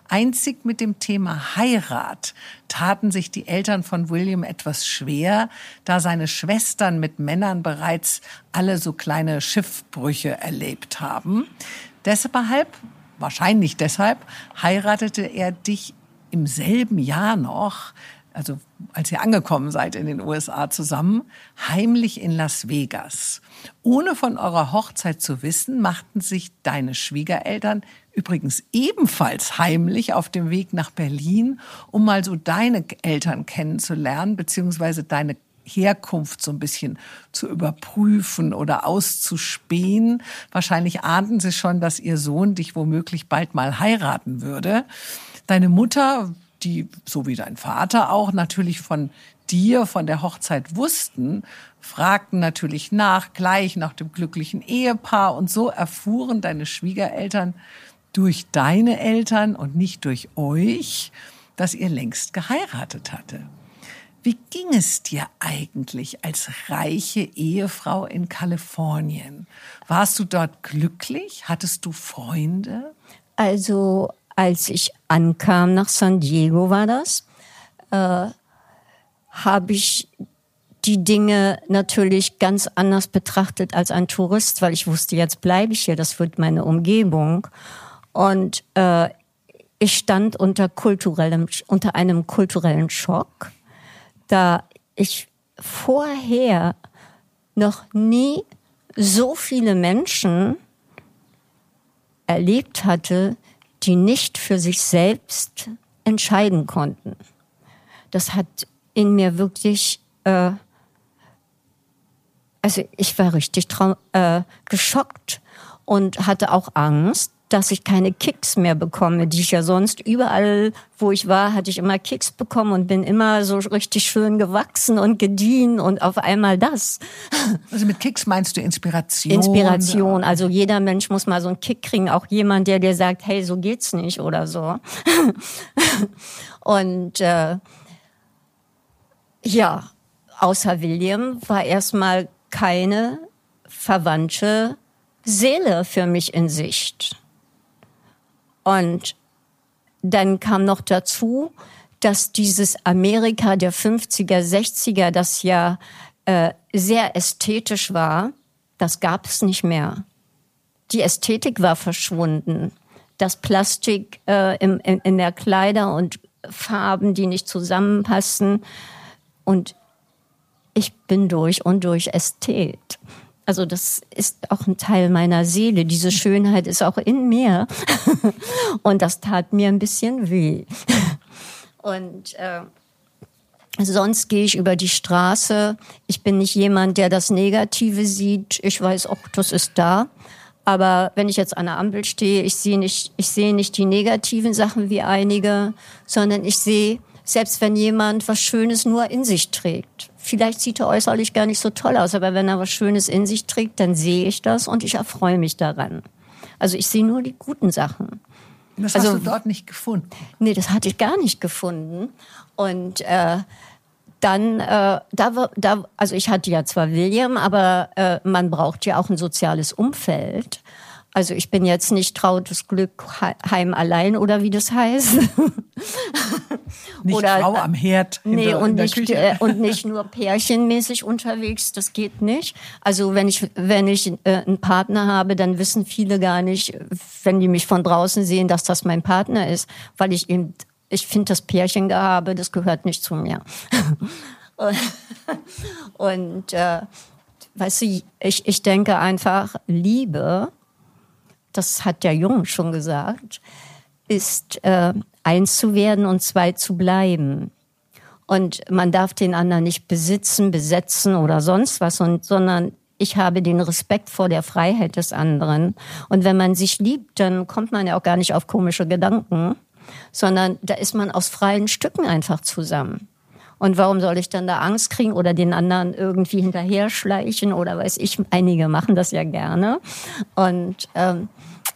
Einzig mit dem Thema Heirat taten sich die Eltern von William etwas schwer, da seine Schwestern mit Männern bereits alle so kleine Schiffbrüche erlebt haben. Deshalb, wahrscheinlich deshalb, heiratete er dich im selben Jahr noch also als ihr angekommen seid in den USA zusammen, heimlich in Las Vegas. Ohne von eurer Hochzeit zu wissen, machten sich deine Schwiegereltern übrigens ebenfalls heimlich auf dem Weg nach Berlin, um mal so deine Eltern kennenzulernen, beziehungsweise deine Herkunft so ein bisschen zu überprüfen oder auszuspähen. Wahrscheinlich ahnten sie schon, dass ihr Sohn dich womöglich bald mal heiraten würde. Deine Mutter die, so wie dein Vater auch, natürlich von dir, von der Hochzeit wussten, fragten natürlich nach, gleich nach dem glücklichen Ehepaar. Und so erfuhren deine Schwiegereltern durch deine Eltern und nicht durch euch, dass ihr längst geheiratet hatte. Wie ging es dir eigentlich als reiche Ehefrau in Kalifornien? Warst du dort glücklich? Hattest du Freunde? Also als ich ankam nach San Diego war das, äh, habe ich die Dinge natürlich ganz anders betrachtet als ein Tourist, weil ich wusste, jetzt bleibe ich hier, das wird meine Umgebung. Und äh, ich stand unter kulturellem, unter einem kulturellen Schock, da ich vorher noch nie so viele Menschen erlebt hatte, die nicht für sich selbst entscheiden konnten. Das hat in mir wirklich, äh, also ich war richtig äh, geschockt und hatte auch Angst, dass ich keine Kicks mehr bekomme, die ich ja sonst überall, wo ich war, hatte ich immer Kicks bekommen und bin immer so richtig schön gewachsen und gediehen und auf einmal das. Also mit Kicks meinst du Inspiration? Inspiration. Also jeder Mensch muss mal so einen Kick kriegen, auch jemand, der dir sagt, hey, so geht's nicht oder so. und äh, ja, außer William war erstmal keine verwandte Seele für mich in Sicht. Und dann kam noch dazu, dass dieses Amerika der 50er, 60er, das ja äh, sehr ästhetisch war, das gab es nicht mehr. Die Ästhetik war verschwunden. Das Plastik äh, im, in, in der Kleider und Farben, die nicht zusammenpassen. Und ich bin durch und durch Ästhet. Also das ist auch ein Teil meiner Seele. Diese Schönheit ist auch in mir. Und das tat mir ein bisschen weh. Und äh, sonst gehe ich über die Straße. Ich bin nicht jemand, der das Negative sieht. Ich weiß auch, das ist da. Aber wenn ich jetzt an der Ampel stehe, ich sehe nicht, ich sehe nicht die negativen Sachen wie einige, sondern ich sehe, selbst wenn jemand was Schönes nur in sich trägt, vielleicht sieht er äußerlich gar nicht so toll aus, aber wenn er was Schönes in sich trägt, dann sehe ich das und ich erfreue mich daran. Also ich sehe nur die guten Sachen. Das also, hast du dort nicht gefunden? Nee, das hatte ich gar nicht gefunden. Und äh, dann, äh, da, da, also ich hatte ja zwar William, aber äh, man braucht ja auch ein soziales Umfeld. Also ich bin jetzt nicht trautes Glück heim allein oder wie das heißt. nicht oder, Frau am Herd. Nee, und, nicht, äh, und nicht nur pärchenmäßig unterwegs, das geht nicht. Also wenn ich, wenn ich äh, einen Partner habe, dann wissen viele gar nicht, wenn die mich von draußen sehen, dass das mein Partner ist, weil ich eben, ich finde das Pärchengehabe, das gehört nicht zu mir. und äh, weißt du, ich, ich denke einfach, Liebe das hat der Jung schon gesagt, ist äh, eins zu werden und zwei zu bleiben. Und man darf den anderen nicht besitzen, besetzen oder sonst was, und, sondern ich habe den Respekt vor der Freiheit des anderen. Und wenn man sich liebt, dann kommt man ja auch gar nicht auf komische Gedanken, sondern da ist man aus freien Stücken einfach zusammen. Und warum soll ich dann da Angst kriegen oder den anderen irgendwie hinterher schleichen oder weiß ich, einige machen das ja gerne. Und ähm,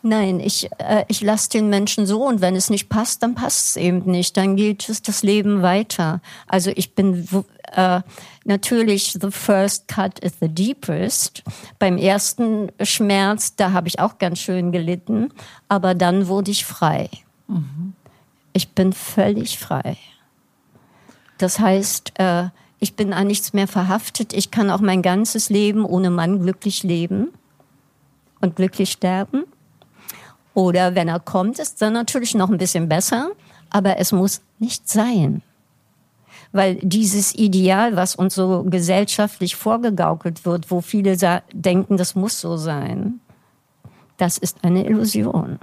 Nein, ich, äh, ich lasse den Menschen so und wenn es nicht passt, dann passt es eben nicht. Dann geht es das Leben weiter. Also ich bin äh, natürlich, the first cut is the deepest. Beim ersten Schmerz, da habe ich auch ganz schön gelitten, aber dann wurde ich frei. Mhm. Ich bin völlig frei. Das heißt, äh, ich bin an nichts mehr verhaftet. Ich kann auch mein ganzes Leben ohne Mann glücklich leben und glücklich sterben. Oder wenn er kommt, ist dann natürlich noch ein bisschen besser, aber es muss nicht sein. Weil dieses Ideal, was uns so gesellschaftlich vorgegaukelt wird, wo viele denken, das muss so sein, das ist eine Illusion.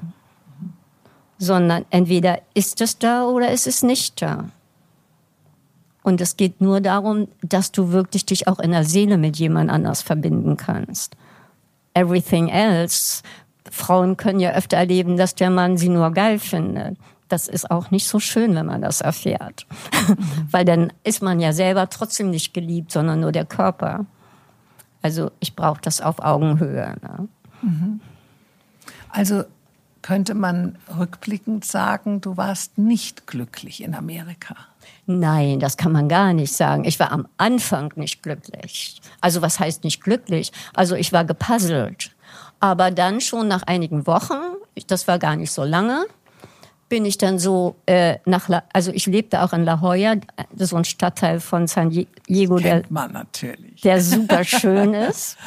Sondern entweder ist es da oder ist es nicht da. Und es geht nur darum, dass du wirklich dich auch in der Seele mit jemand anders verbinden kannst. Everything else Frauen können ja öfter erleben, dass der Mann sie nur geil findet. Das ist auch nicht so schön, wenn man das erfährt. Weil dann ist man ja selber trotzdem nicht geliebt, sondern nur der Körper. Also ich brauche das auf Augenhöhe. Ne? Mhm. Also könnte man rückblickend sagen, du warst nicht glücklich in Amerika. Nein, das kann man gar nicht sagen. Ich war am Anfang nicht glücklich. Also was heißt nicht glücklich? Also ich war gepuzzelt. Aber dann schon nach einigen Wochen, das war gar nicht so lange, bin ich dann so äh, nach, La also ich lebte auch in La Jolla, so ein Stadtteil von San Diego, der, man natürlich. der super schön ist.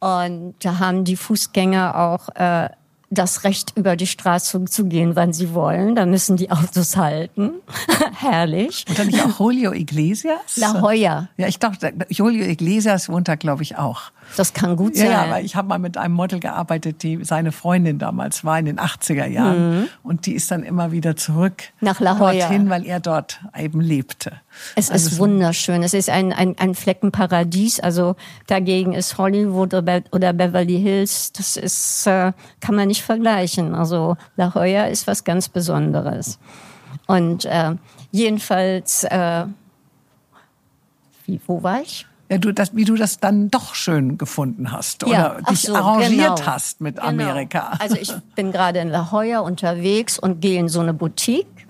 Und da haben die Fußgänger auch äh, das Recht, über die Straße zu gehen, wann sie wollen. Da müssen die Autos halten. Herrlich. Und dann nicht auch Julio Iglesias? La Jolla. Ja, ich dachte, Julio Iglesias wohnt da, glaube ich, auch. Das kann gut sein. Ja, weil ich habe mal mit einem Model gearbeitet, die seine Freundin damals war in den 80er Jahren. Mhm. Und die ist dann immer wieder zurück nach La Jolla. dorthin, weil er dort eben lebte. Es also ist wunderschön. Es ist ein, ein, ein Fleckenparadies. Also dagegen ist Hollywood oder Beverly Hills, das ist, äh, kann man nicht vergleichen. Also La Jolla ist was ganz Besonderes. Und äh, jedenfalls, äh, wie, wo war ich? Du das, wie du das dann doch schön gefunden hast oder ja, dich so, arrangiert genau. hast mit genau. Amerika. Also ich bin gerade in La Jolla unterwegs und gehe in so eine Boutique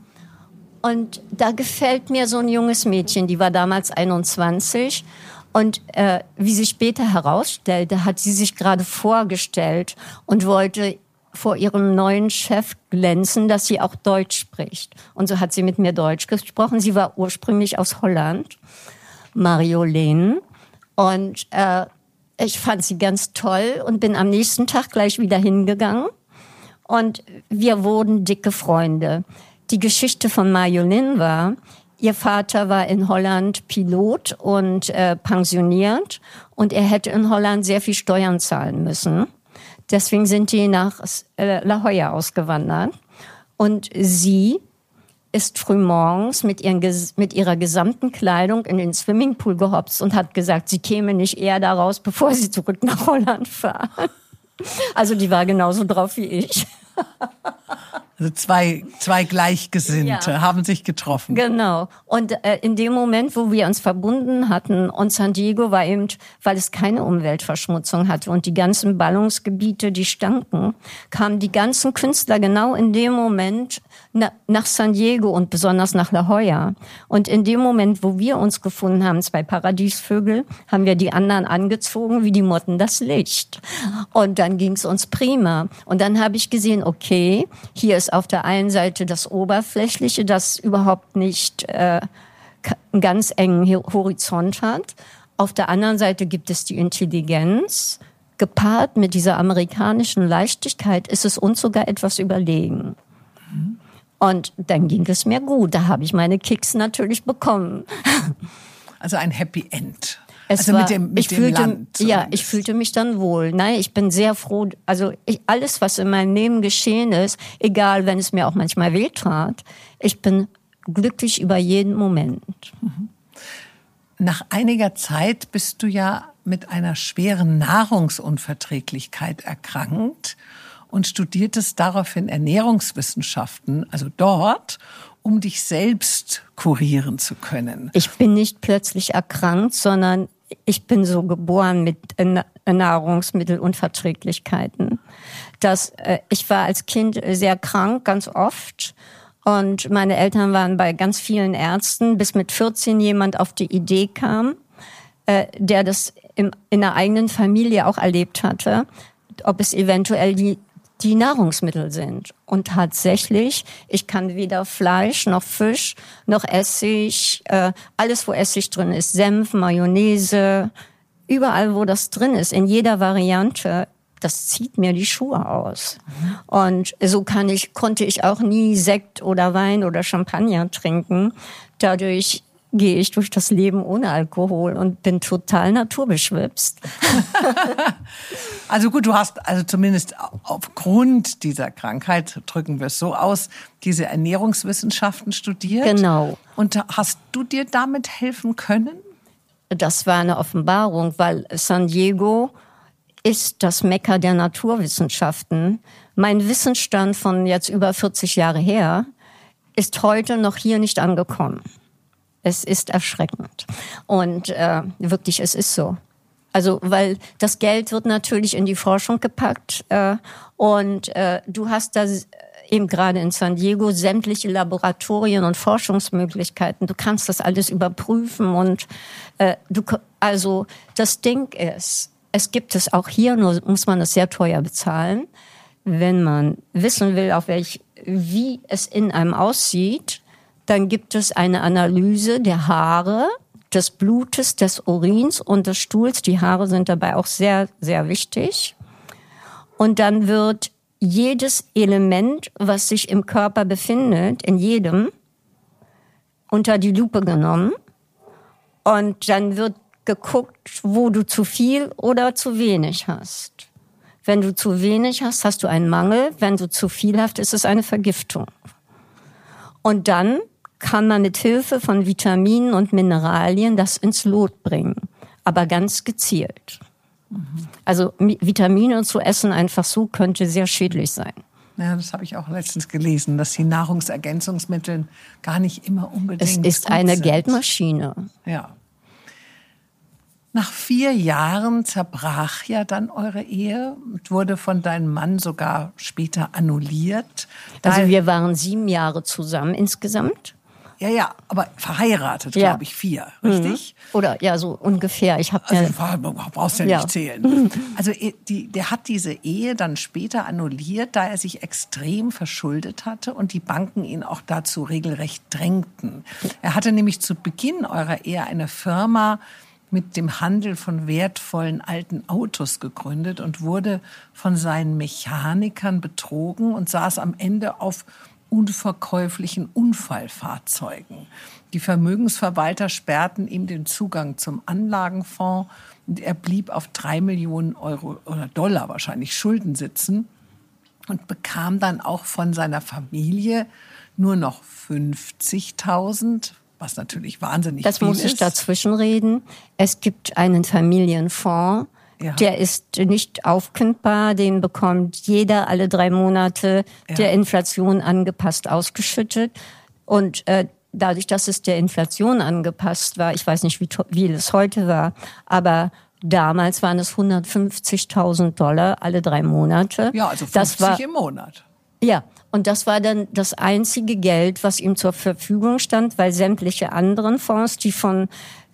und da gefällt mir so ein junges Mädchen, die war damals 21 und äh, wie sich später herausstellte, hat sie sich gerade vorgestellt und wollte vor ihrem neuen Chef glänzen, dass sie auch Deutsch spricht. Und so hat sie mit mir Deutsch gesprochen. Sie war ursprünglich aus Holland, Mariolene. Und äh, ich fand sie ganz toll und bin am nächsten Tag gleich wieder hingegangen. Und wir wurden dicke Freunde. Die Geschichte von Marjolin war, ihr Vater war in Holland Pilot und äh, pensioniert und er hätte in Holland sehr viel Steuern zahlen müssen. Deswegen sind die nach äh, La Jolla ausgewandert. Und sie ist frühmorgens mit, ihren, mit ihrer gesamten Kleidung in den Swimmingpool gehopst und hat gesagt, sie käme nicht eher da raus, bevor sie zurück nach Holland fahren. Also die war genauso drauf wie ich. Also zwei, zwei Gleichgesinnte ja. haben sich getroffen. Genau. Und äh, in dem Moment, wo wir uns verbunden hatten, und San Diego war eben, weil es keine Umweltverschmutzung hatte und die ganzen Ballungsgebiete, die stanken, kamen die ganzen Künstler genau in dem Moment na, nach San Diego und besonders nach La Jolla. Und in dem Moment, wo wir uns gefunden haben, zwei Paradiesvögel, haben wir die anderen angezogen wie die Motten das Licht. Und dann ging es uns prima. Und dann habe ich gesehen, okay, hier ist auf der einen Seite das Oberflächliche, das überhaupt nicht äh, einen ganz engen Horizont hat. Auf der anderen Seite gibt es die Intelligenz. Gepaart mit dieser amerikanischen Leichtigkeit ist es uns sogar etwas überlegen. Und dann ging es mir gut. Da habe ich meine Kicks natürlich bekommen. Also ein Happy End. Es also war, mit dem, mit ich dem fühlte, Land. Ja, ich fühlte mich dann wohl. Nein, ich bin sehr froh. Also ich, alles, was in meinem Leben geschehen ist, egal, wenn es mir auch manchmal wehtat, ich bin glücklich über jeden Moment. Mhm. Nach einiger Zeit bist du ja mit einer schweren Nahrungsunverträglichkeit erkrankt und studiertest daraufhin Ernährungswissenschaften, also dort um dich selbst kurieren zu können. Ich bin nicht plötzlich erkrankt, sondern ich bin so geboren mit Nahrungsmittelunverträglichkeiten. Das, äh, ich war als Kind sehr krank, ganz oft. Und meine Eltern waren bei ganz vielen Ärzten, bis mit 14 jemand auf die Idee kam, äh, der das in der eigenen Familie auch erlebt hatte, ob es eventuell die die Nahrungsmittel sind. Und tatsächlich, ich kann weder Fleisch noch Fisch noch Essig, äh, alles wo Essig drin ist, Senf, Mayonnaise, überall wo das drin ist, in jeder Variante, das zieht mir die Schuhe aus. Und so kann ich, konnte ich auch nie Sekt oder Wein oder Champagner trinken. Dadurch gehe ich durch das Leben ohne Alkohol und bin total naturbeschwipst. also gut, du hast also zumindest aufgrund dieser Krankheit, drücken wir es so aus, diese Ernährungswissenschaften studiert. Genau. Und hast du dir damit helfen können? Das war eine Offenbarung, weil San Diego ist das Mekka der Naturwissenschaften. Mein Wissensstand von jetzt über 40 Jahre her ist heute noch hier nicht angekommen. Es ist erschreckend. Und äh, wirklich, es ist so. Also, weil das Geld wird natürlich in die Forschung gepackt äh, und äh, du hast da eben gerade in San Diego sämtliche Laboratorien und Forschungsmöglichkeiten. Du kannst das alles überprüfen und äh, du also das Ding ist, es gibt es auch hier, nur muss man es sehr teuer bezahlen. Wenn man wissen will, auf welch, wie es in einem aussieht, dann gibt es eine Analyse der Haare, des Blutes, des Urins und des Stuhls. Die Haare sind dabei auch sehr, sehr wichtig. Und dann wird jedes Element, was sich im Körper befindet, in jedem, unter die Lupe genommen. Und dann wird geguckt, wo du zu viel oder zu wenig hast. Wenn du zu wenig hast, hast du einen Mangel. Wenn du zu viel hast, ist es eine Vergiftung. Und dann kann man mit Hilfe von Vitaminen und Mineralien das ins Lot bringen, aber ganz gezielt. Also Vitamine zu essen einfach so könnte sehr schädlich sein. Ja, das habe ich auch letztens gelesen, dass die Nahrungsergänzungsmittel gar nicht immer unbedingt. Es ist eine sind. Geldmaschine. Ja. Nach vier Jahren zerbrach ja dann eure Ehe und wurde von deinem Mann sogar später annulliert. Also wir waren sieben Jahre zusammen insgesamt. Ja, ja, aber verheiratet, ja. glaube ich, vier, richtig? Mhm. Oder ja, so ungefähr. Ich habe also, brauchst ja, ja nicht zählen. Also die, der hat diese Ehe dann später annulliert, da er sich extrem verschuldet hatte und die Banken ihn auch dazu regelrecht drängten. Er hatte nämlich zu Beginn eurer Ehe eine Firma mit dem Handel von wertvollen alten Autos gegründet und wurde von seinen Mechanikern betrogen und saß am Ende auf unverkäuflichen Unfallfahrzeugen. Die Vermögensverwalter sperrten ihm den Zugang zum Anlagenfonds und er blieb auf drei Millionen Euro oder Dollar wahrscheinlich Schulden sitzen und bekam dann auch von seiner Familie nur noch 50.000, was natürlich wahnsinnig das viel ist. Das muss ich dazwischen reden. Es gibt einen Familienfonds, ja. Der ist nicht aufkündbar, den bekommt jeder alle drei Monate ja. der Inflation angepasst ausgeschüttet. Und äh, dadurch, dass es der Inflation angepasst war, ich weiß nicht, wie, wie es heute war, aber damals waren es 150.000 Dollar alle drei Monate. Ja, also 50 das war, im Monat. Ja, und das war dann das einzige Geld, was ihm zur Verfügung stand, weil sämtliche anderen Fonds, die von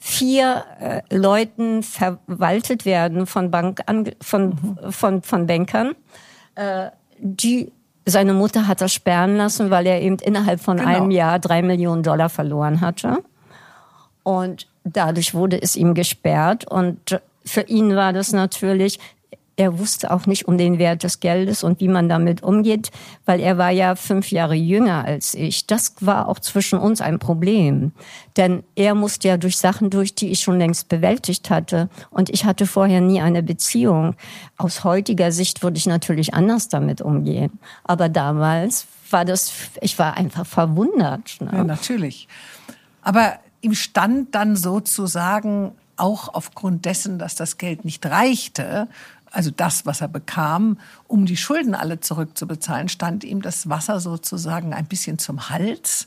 vier äh, Leuten verwaltet werden von Bank an, von, mhm. von, von Bankern, äh, die seine Mutter hat er sperren lassen, weil er eben innerhalb von genau. einem Jahr drei Millionen Dollar verloren hatte. Und dadurch wurde es ihm gesperrt. Und für ihn war das natürlich, er wusste auch nicht um den Wert des Geldes und wie man damit umgeht, weil er war ja fünf Jahre jünger als ich. Das war auch zwischen uns ein Problem. Denn er musste ja durch Sachen durch, die ich schon längst bewältigt hatte. Und ich hatte vorher nie eine Beziehung. Aus heutiger Sicht würde ich natürlich anders damit umgehen. Aber damals war das, ich war einfach verwundert. Ne? Ja, natürlich. Aber ihm stand dann sozusagen auch aufgrund dessen, dass das Geld nicht reichte, also das, was er bekam, um die Schulden alle zurückzubezahlen, stand ihm das Wasser sozusagen ein bisschen zum Hals.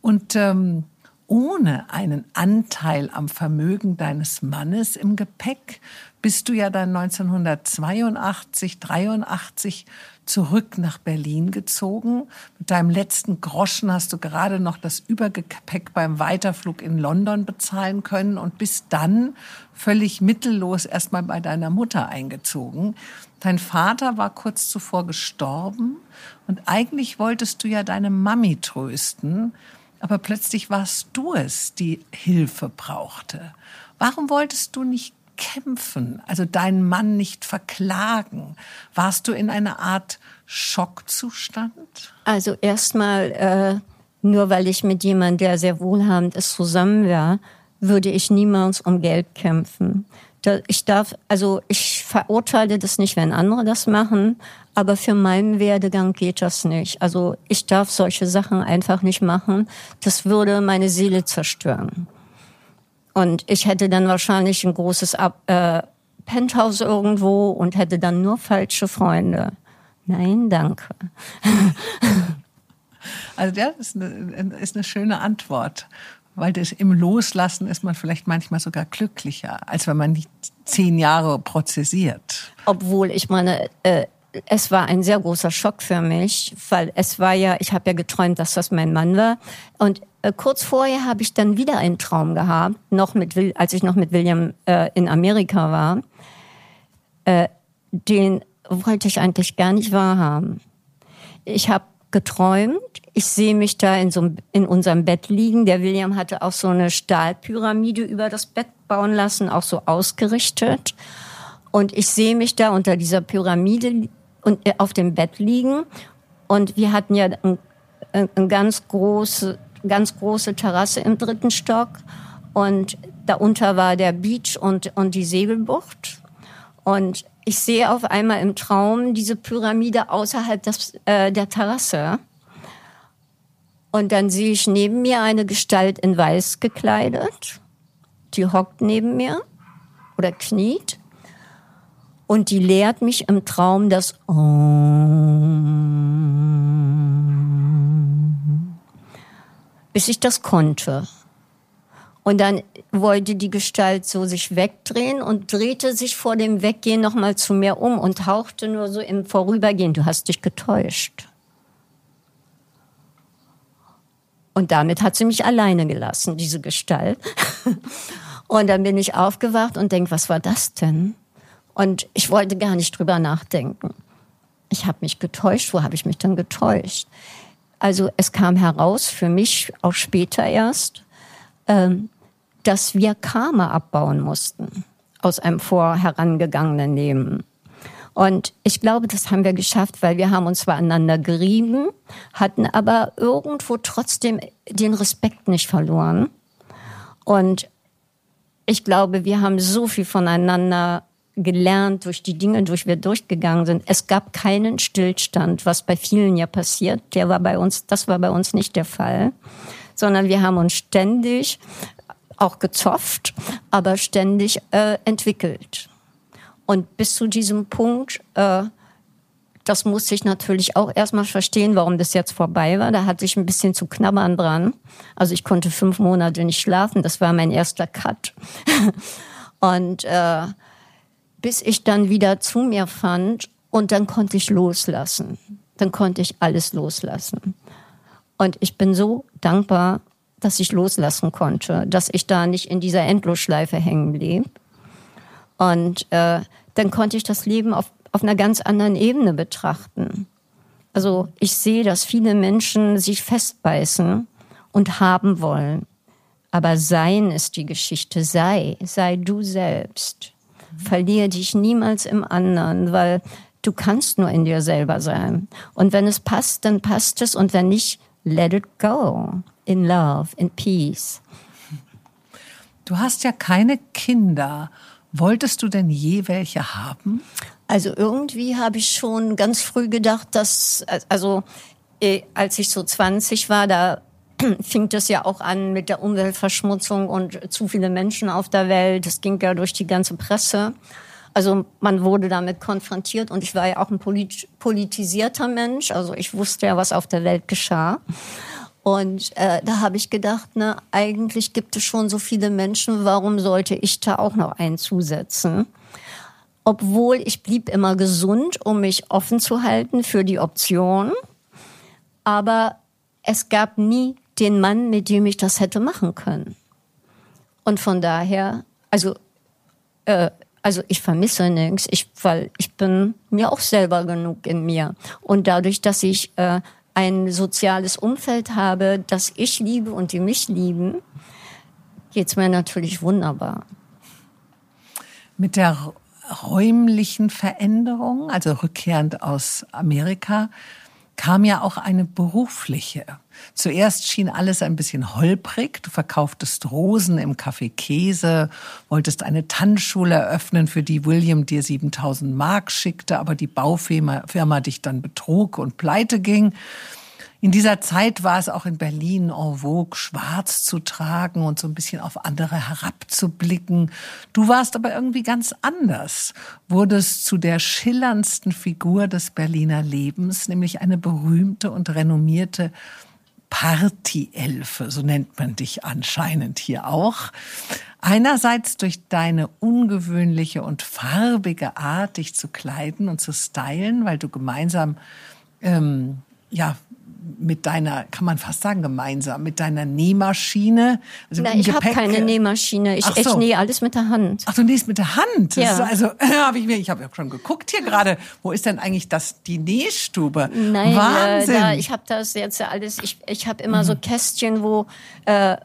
Und ähm, ohne einen Anteil am Vermögen deines Mannes im Gepäck bist du ja dann 1982, 83 zurück nach Berlin gezogen. Mit deinem letzten Groschen hast du gerade noch das Übergepäck beim Weiterflug in London bezahlen können und bist dann völlig mittellos erstmal bei deiner Mutter eingezogen. Dein Vater war kurz zuvor gestorben und eigentlich wolltest du ja deine Mami trösten, aber plötzlich warst du es, die Hilfe brauchte. Warum wolltest du nicht kämpfen, also deinen Mann nicht verklagen? Warst du in einer Art Schockzustand? Also erstmal, äh, nur weil ich mit jemandem, der sehr wohlhabend ist, zusammen war, würde ich niemals um Geld kämpfen. Ich darf, also ich verurteile das nicht, wenn andere das machen, aber für meinen Werdegang geht das nicht. Also ich darf solche Sachen einfach nicht machen. Das würde meine Seele zerstören. Und ich hätte dann wahrscheinlich ein großes Ab äh, Penthouse irgendwo und hätte dann nur falsche Freunde. Nein, danke. Also das ist eine, ist eine schöne Antwort, weil das im Loslassen ist man vielleicht manchmal sogar glücklicher, als wenn man nicht zehn Jahre prozessiert. Obwohl ich meine, äh, es war ein sehr großer Schock für mich, weil es war ja, ich habe ja geträumt, dass das mein Mann war und kurz vorher habe ich dann wieder einen Traum gehabt, noch mit, als ich noch mit William äh, in Amerika war. Äh, den wollte ich eigentlich gar nicht wahrhaben. Ich habe geträumt, ich sehe mich da in, so, in unserem Bett liegen. Der William hatte auch so eine Stahlpyramide über das Bett bauen lassen, auch so ausgerichtet. Und ich sehe mich da unter dieser Pyramide und äh, auf dem Bett liegen. Und wir hatten ja ein, ein ganz großes ganz große Terrasse im dritten Stock und darunter war der Beach und, und die Segelbucht. Und ich sehe auf einmal im Traum diese Pyramide außerhalb des, äh, der Terrasse. Und dann sehe ich neben mir eine Gestalt in Weiß gekleidet. Die hockt neben mir oder kniet. Und die lehrt mich im Traum das bis ich das konnte. Und dann wollte die Gestalt so sich wegdrehen und drehte sich vor dem Weggehen nochmal zu mir um und hauchte nur so im Vorübergehen, du hast dich getäuscht. Und damit hat sie mich alleine gelassen, diese Gestalt. Und dann bin ich aufgewacht und denk, was war das denn? Und ich wollte gar nicht drüber nachdenken. Ich habe mich getäuscht. Wo habe ich mich dann getäuscht? Also es kam heraus, für mich auch später erst, ähm, dass wir Karma abbauen mussten aus einem vorherangegangenen Leben. Und ich glaube, das haben wir geschafft, weil wir haben uns zwar aneinander gerieben, hatten aber irgendwo trotzdem den Respekt nicht verloren. Und ich glaube, wir haben so viel voneinander gelernt durch die Dinge, durch wir durchgegangen sind. Es gab keinen Stillstand, was bei vielen ja passiert. Der war bei uns, das war bei uns nicht der Fall, sondern wir haben uns ständig auch gezopft, aber ständig äh, entwickelt. Und bis zu diesem Punkt, äh, das musste ich natürlich auch erstmal verstehen, warum das jetzt vorbei war. Da hatte ich ein bisschen zu knabbern dran. Also ich konnte fünf Monate nicht schlafen. Das war mein erster Cut. Und äh, bis ich dann wieder zu mir fand und dann konnte ich loslassen. Dann konnte ich alles loslassen. Und ich bin so dankbar, dass ich loslassen konnte, dass ich da nicht in dieser Endlosschleife hängen blieb. Und äh, dann konnte ich das Leben auf, auf einer ganz anderen Ebene betrachten. Also ich sehe, dass viele Menschen sich festbeißen und haben wollen. Aber sein ist die Geschichte. Sei, sei du selbst. Verliere dich niemals im anderen, weil du kannst nur in dir selber sein. Und wenn es passt, dann passt es. Und wenn nicht, let it go. In love, in peace. Du hast ja keine Kinder. Wolltest du denn je welche haben? Also irgendwie habe ich schon ganz früh gedacht, dass, also eh, als ich so 20 war, da fing das ja auch an mit der Umweltverschmutzung und zu viele Menschen auf der Welt. Das ging ja durch die ganze Presse. Also man wurde damit konfrontiert und ich war ja auch ein polit politisierter Mensch. Also ich wusste ja, was auf der Welt geschah. Und äh, da habe ich gedacht, ne, eigentlich gibt es schon so viele Menschen, warum sollte ich da auch noch einen zusetzen? Obwohl ich blieb immer gesund, um mich offen zu halten für die Option. Aber es gab nie den Mann, mit dem ich das hätte machen können. Und von daher, also, äh, also ich vermisse nichts, ich, weil ich bin mir auch selber genug in mir. Und dadurch, dass ich äh, ein soziales Umfeld habe, das ich liebe und die mich lieben, geht's mir natürlich wunderbar. Mit der räumlichen Veränderung, also rückkehrend aus Amerika, kam ja auch eine berufliche. Zuerst schien alles ein bisschen holprig. Du verkauftest Rosen im Café Käse, wolltest eine Tanzschule eröffnen, für die William dir 7000 Mark schickte, aber die Baufirma Firma dich dann betrug und pleite ging. In dieser Zeit war es auch in Berlin en vogue, schwarz zu tragen und so ein bisschen auf andere herabzublicken. Du warst aber irgendwie ganz anders, wurdest zu der schillerndsten Figur des Berliner Lebens, nämlich eine berühmte und renommierte Partyelfe, so nennt man dich anscheinend hier auch. Einerseits durch deine ungewöhnliche und farbige Art, dich zu kleiden und zu stylen, weil du gemeinsam ähm, ja mit deiner, kann man fast sagen, gemeinsam, mit deiner Nähmaschine? Also Nein, ich habe keine Nähmaschine. Ich, so. ich nähe alles mit der Hand. Ach, du nähst mit der Hand? Ja. also, habe ich mir, ich habe ja schon geguckt hier gerade, wo ist denn eigentlich das, die Nähstube? Nein, Wahnsinn. Äh, da, ich habe das jetzt alles, ich, ich habe immer mhm. so Kästchen, wo äh,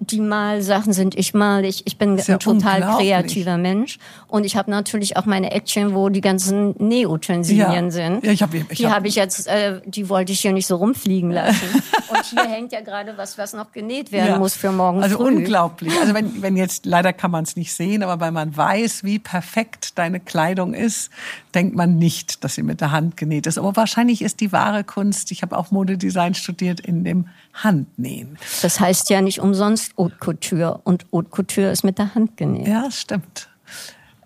die Malsachen sind. Ich mal, ich, ich bin ein total kreativer Mensch. Und ich habe natürlich auch meine Action, wo die ganzen Nähutensilien ja. sind. Ja, ich hab, ich die habe hab ich jetzt, äh, die wollte ich hier nicht so rumfliegen lassen. Und hier hängt ja gerade was, was noch genäht werden ja. muss für morgen Also früh. unglaublich. Also wenn, wenn jetzt, leider kann man es nicht sehen, aber weil man weiß, wie perfekt deine Kleidung ist, denkt man nicht, dass sie mit der Hand genäht ist. Aber wahrscheinlich ist die wahre Kunst, ich habe auch Modedesign studiert, in dem Handnähen. Das heißt ja nicht umsonst Haute Couture und Haute Couture ist mit der Hand genäht. Ja, stimmt.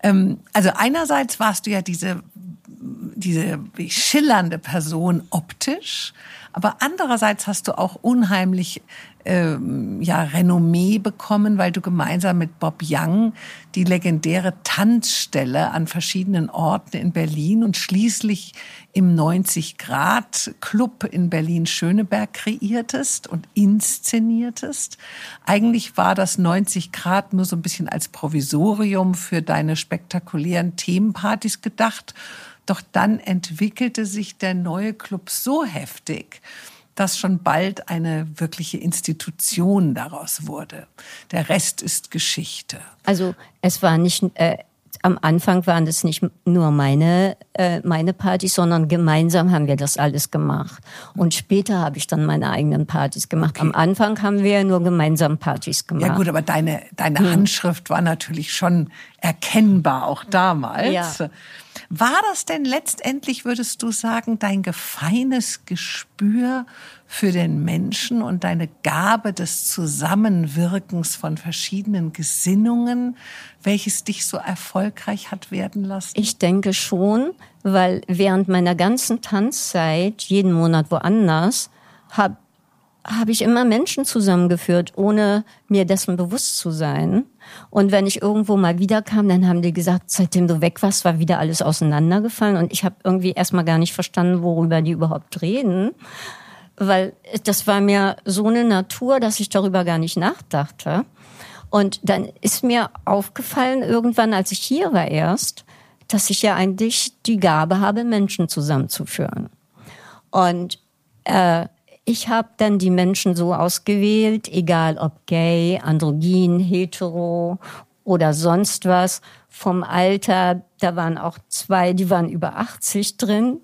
Ähm, also einerseits warst du ja diese, diese schillernde Person optisch, aber andererseits hast du auch unheimlich ähm, ja, Renommee bekommen, weil du gemeinsam mit Bob Young die legendäre Tanzstelle an verschiedenen Orten in Berlin und schließlich im 90 Grad Club in Berlin Schöneberg kreiertest und inszeniertest. Eigentlich war das 90 Grad nur so ein bisschen als Provisorium für deine spektakulären Themenpartys gedacht doch dann entwickelte sich der neue Club so heftig, dass schon bald eine wirkliche Institution daraus wurde. Der Rest ist Geschichte. Also es war nicht äh, am Anfang waren das nicht nur meine äh, meine Partys, sondern gemeinsam haben wir das alles gemacht. Und später habe ich dann meine eigenen Partys gemacht. Okay. Am Anfang haben wir nur gemeinsam Partys gemacht. Ja gut, aber deine deine hm. Handschrift war natürlich schon erkennbar auch damals. Ja. War das denn letztendlich, würdest du sagen, dein gefeines Gespür für den Menschen und deine Gabe des Zusammenwirkens von verschiedenen Gesinnungen, welches dich so erfolgreich hat werden lassen? Ich denke schon, weil während meiner ganzen Tanzzeit, jeden Monat woanders, habe habe ich immer Menschen zusammengeführt, ohne mir dessen bewusst zu sein. Und wenn ich irgendwo mal wiederkam, dann haben die gesagt, seitdem du weg warst, war wieder alles auseinandergefallen. Und ich habe irgendwie erstmal gar nicht verstanden, worüber die überhaupt reden. Weil das war mir so eine Natur, dass ich darüber gar nicht nachdachte. Und dann ist mir aufgefallen, irgendwann, als ich hier war erst, dass ich ja eigentlich die Gabe habe, Menschen zusammenzuführen. Und äh, ich habe dann die Menschen so ausgewählt, egal ob gay, androgyn, hetero oder sonst was. Vom Alter, da waren auch zwei, die waren über 80 drin.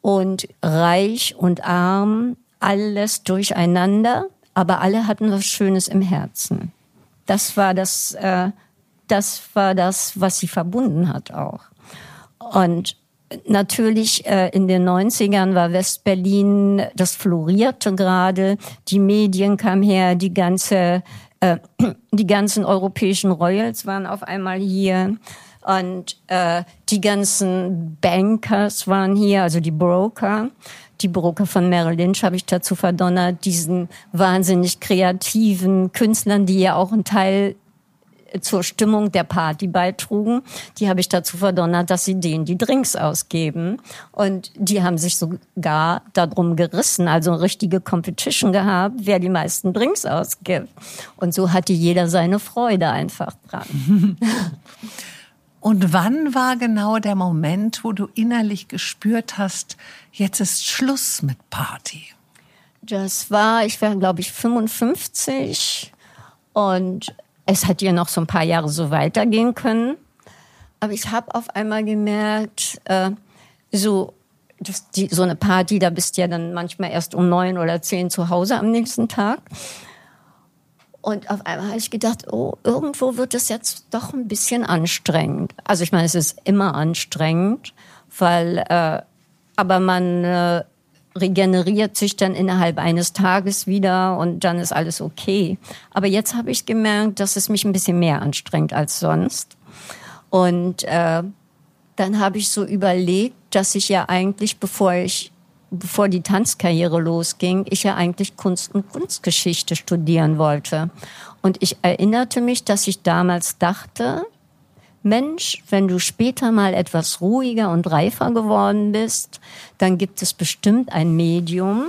Und reich und arm, alles durcheinander, aber alle hatten was Schönes im Herzen. Das war das, äh, das war das, was sie verbunden hat auch. Und Natürlich äh, in den 90ern war Westberlin, das florierte gerade, die Medien kamen her, die ganze äh, die ganzen europäischen Royals waren auf einmal hier. Und äh, die ganzen Bankers waren hier, also die Broker, die Broker von Merrill Lynch habe ich dazu verdonnert, diesen wahnsinnig kreativen Künstlern, die ja auch ein Teil zur Stimmung der Party beitrugen, die habe ich dazu verdonnert, dass sie denen die Drinks ausgeben. Und die haben sich sogar darum gerissen, also eine richtige Competition gehabt, wer die meisten Drinks ausgibt. Und so hatte jeder seine Freude einfach dran. Und wann war genau der Moment, wo du innerlich gespürt hast, jetzt ist Schluss mit Party? Das war, ich war, glaube ich, 55 und es hat ja noch so ein paar Jahre so weitergehen können. Aber ich habe auf einmal gemerkt, äh, so, das, die, so eine Party, da bist du ja dann manchmal erst um neun oder zehn zu Hause am nächsten Tag. Und auf einmal habe ich gedacht, oh, irgendwo wird es jetzt doch ein bisschen anstrengend. Also ich meine, es ist immer anstrengend, weil, äh, aber man äh, regeneriert sich dann innerhalb eines Tages wieder und dann ist alles okay. Aber jetzt habe ich gemerkt, dass es mich ein bisschen mehr anstrengt als sonst. Und äh, dann habe ich so überlegt, dass ich ja eigentlich, bevor ich bevor die Tanzkarriere losging, ich ja eigentlich Kunst und Kunstgeschichte studieren wollte. Und ich erinnerte mich, dass ich damals dachte, Mensch, wenn du später mal etwas ruhiger und reifer geworden bist, dann gibt es bestimmt ein Medium,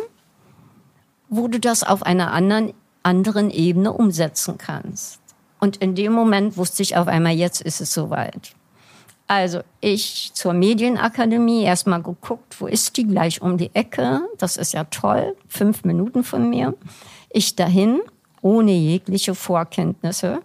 wo du das auf einer anderen, anderen Ebene umsetzen kannst. Und in dem Moment wusste ich auf einmal, jetzt ist es soweit. Also ich zur Medienakademie erstmal geguckt, wo ist die gleich um die Ecke. Das ist ja toll, fünf Minuten von mir. Ich dahin, ohne jegliche Vorkenntnisse.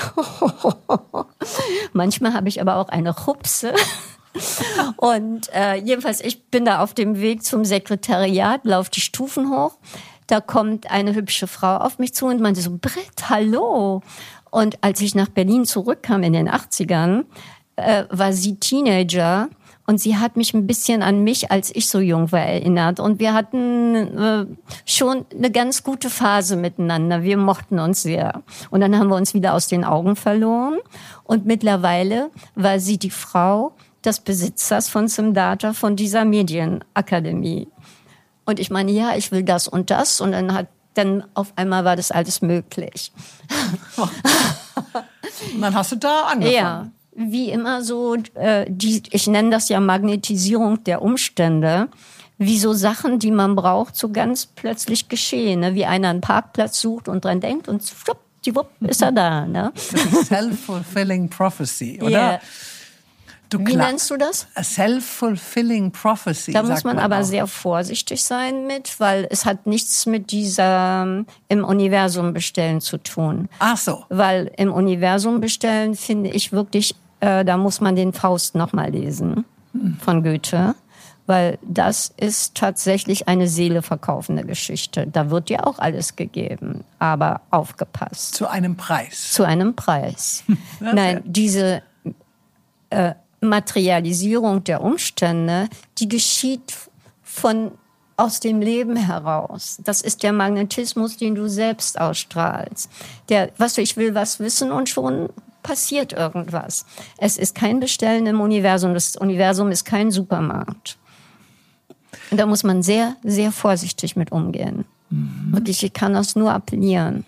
Manchmal habe ich aber auch eine Chupse. Und äh, jedenfalls, ich bin da auf dem Weg zum Sekretariat, laufe die Stufen hoch. Da kommt eine hübsche Frau auf mich zu und meinte so, Britt, hallo. Und als ich nach Berlin zurückkam in den 80ern, äh, war sie Teenager und sie hat mich ein bisschen an mich, als ich so jung war, erinnert. Und wir hatten äh, schon eine ganz gute Phase miteinander. Wir mochten uns sehr. Und dann haben wir uns wieder aus den Augen verloren. Und mittlerweile war sie die Frau des Besitzers von Simdata, von dieser Medienakademie. Und ich meine, ja, ich will das und das. Und dann hat dann auf einmal war das alles möglich. und dann hast du da angefangen. Ja, wie immer so, äh, die, ich nenne das ja Magnetisierung der Umstände, wie so Sachen, die man braucht, so ganz plötzlich geschehen, ne? wie einer einen Parkplatz sucht und dran denkt und schwupp, ist er da. Ne? Self-fulfilling prophecy, oder? Yeah. Du Wie nennst du das? A self-fulfilling prophecy. Da muss man, man aber auch. sehr vorsichtig sein mit, weil es hat nichts mit dieser im Universum bestellen zu tun. Ach so. Weil im Universum bestellen finde ich wirklich, äh, da muss man den Faust nochmal lesen hm. von Goethe. Weil das ist tatsächlich eine Seele verkaufende Geschichte. Da wird dir auch alles gegeben, aber aufgepasst. Zu einem Preis. Zu einem Preis. Nein, diese äh, Materialisierung der Umstände, die geschieht von aus dem Leben heraus. Das ist der Magnetismus, den du selbst ausstrahlst. Der, was ich will, was wissen und schon passiert irgendwas. Es ist kein Bestellen im Universum. Das Universum ist kein Supermarkt. Und da muss man sehr, sehr vorsichtig mit umgehen. Mhm. Wirklich, ich kann das nur appellieren.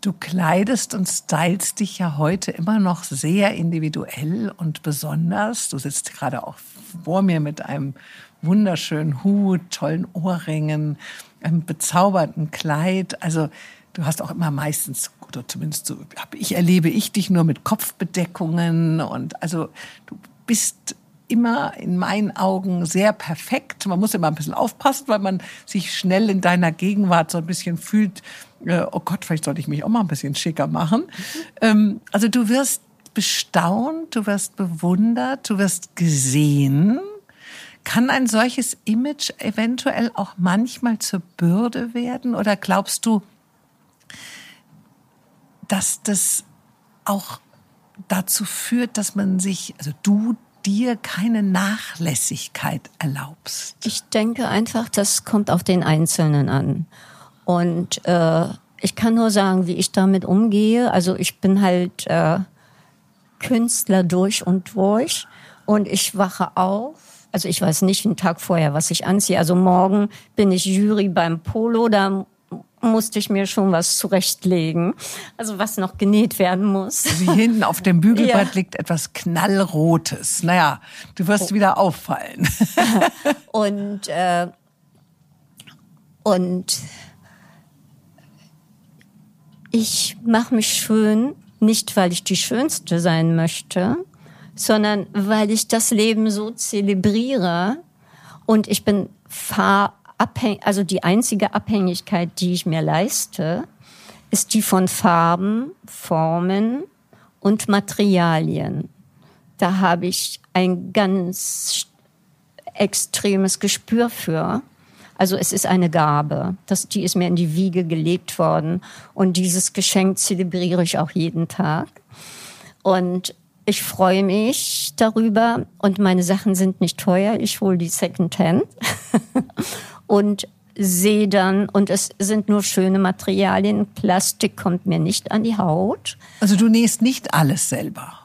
Du kleidest und stylst dich ja heute immer noch sehr individuell und besonders. Du sitzt gerade auch vor mir mit einem wunderschönen Hut, tollen Ohrringen, einem bezaubernden Kleid. Also du hast auch immer meistens, oder zumindest so, ich erlebe ich dich nur mit Kopfbedeckungen und also du bist immer in meinen Augen sehr perfekt. Man muss immer ein bisschen aufpassen, weil man sich schnell in deiner Gegenwart so ein bisschen fühlt, äh, oh Gott, vielleicht sollte ich mich auch mal ein bisschen schicker machen. Ähm, also du wirst bestaunt, du wirst bewundert, du wirst gesehen. Kann ein solches Image eventuell auch manchmal zur Bürde werden? Oder glaubst du, dass das auch dazu führt, dass man sich, also du dir keine Nachlässigkeit erlaubst? Ich denke einfach, das kommt auf den Einzelnen an. Und äh, ich kann nur sagen, wie ich damit umgehe. Also ich bin halt äh, Künstler durch und durch und ich wache auf also ich weiß nicht einen Tag vorher, was ich anziehe. Also morgen bin ich Jury beim Polo, da musste ich mir schon was zurechtlegen, also was noch genäht werden muss. Wie hinten auf dem Bügelbrett ja. liegt etwas knallrotes. Naja, du wirst oh. wieder auffallen. und äh, und ich mache mich schön, nicht weil ich die Schönste sein möchte, sondern weil ich das Leben so zelebriere und ich bin fahrabhängig, also die einzige Abhängigkeit, die ich mir leiste, ist die von Farben, Formen und Materialien. Da habe ich ein ganz extremes Gespür für. Also es ist eine Gabe. Das, die ist mir in die Wiege gelegt worden. Und dieses Geschenk zelebriere ich auch jeden Tag. Und ich freue mich darüber. Und meine Sachen sind nicht teuer. Ich hole die Secondhand. und sehe dann, und es sind nur schöne Materialien. Plastik kommt mir nicht an die Haut. Also du nähst nicht alles selber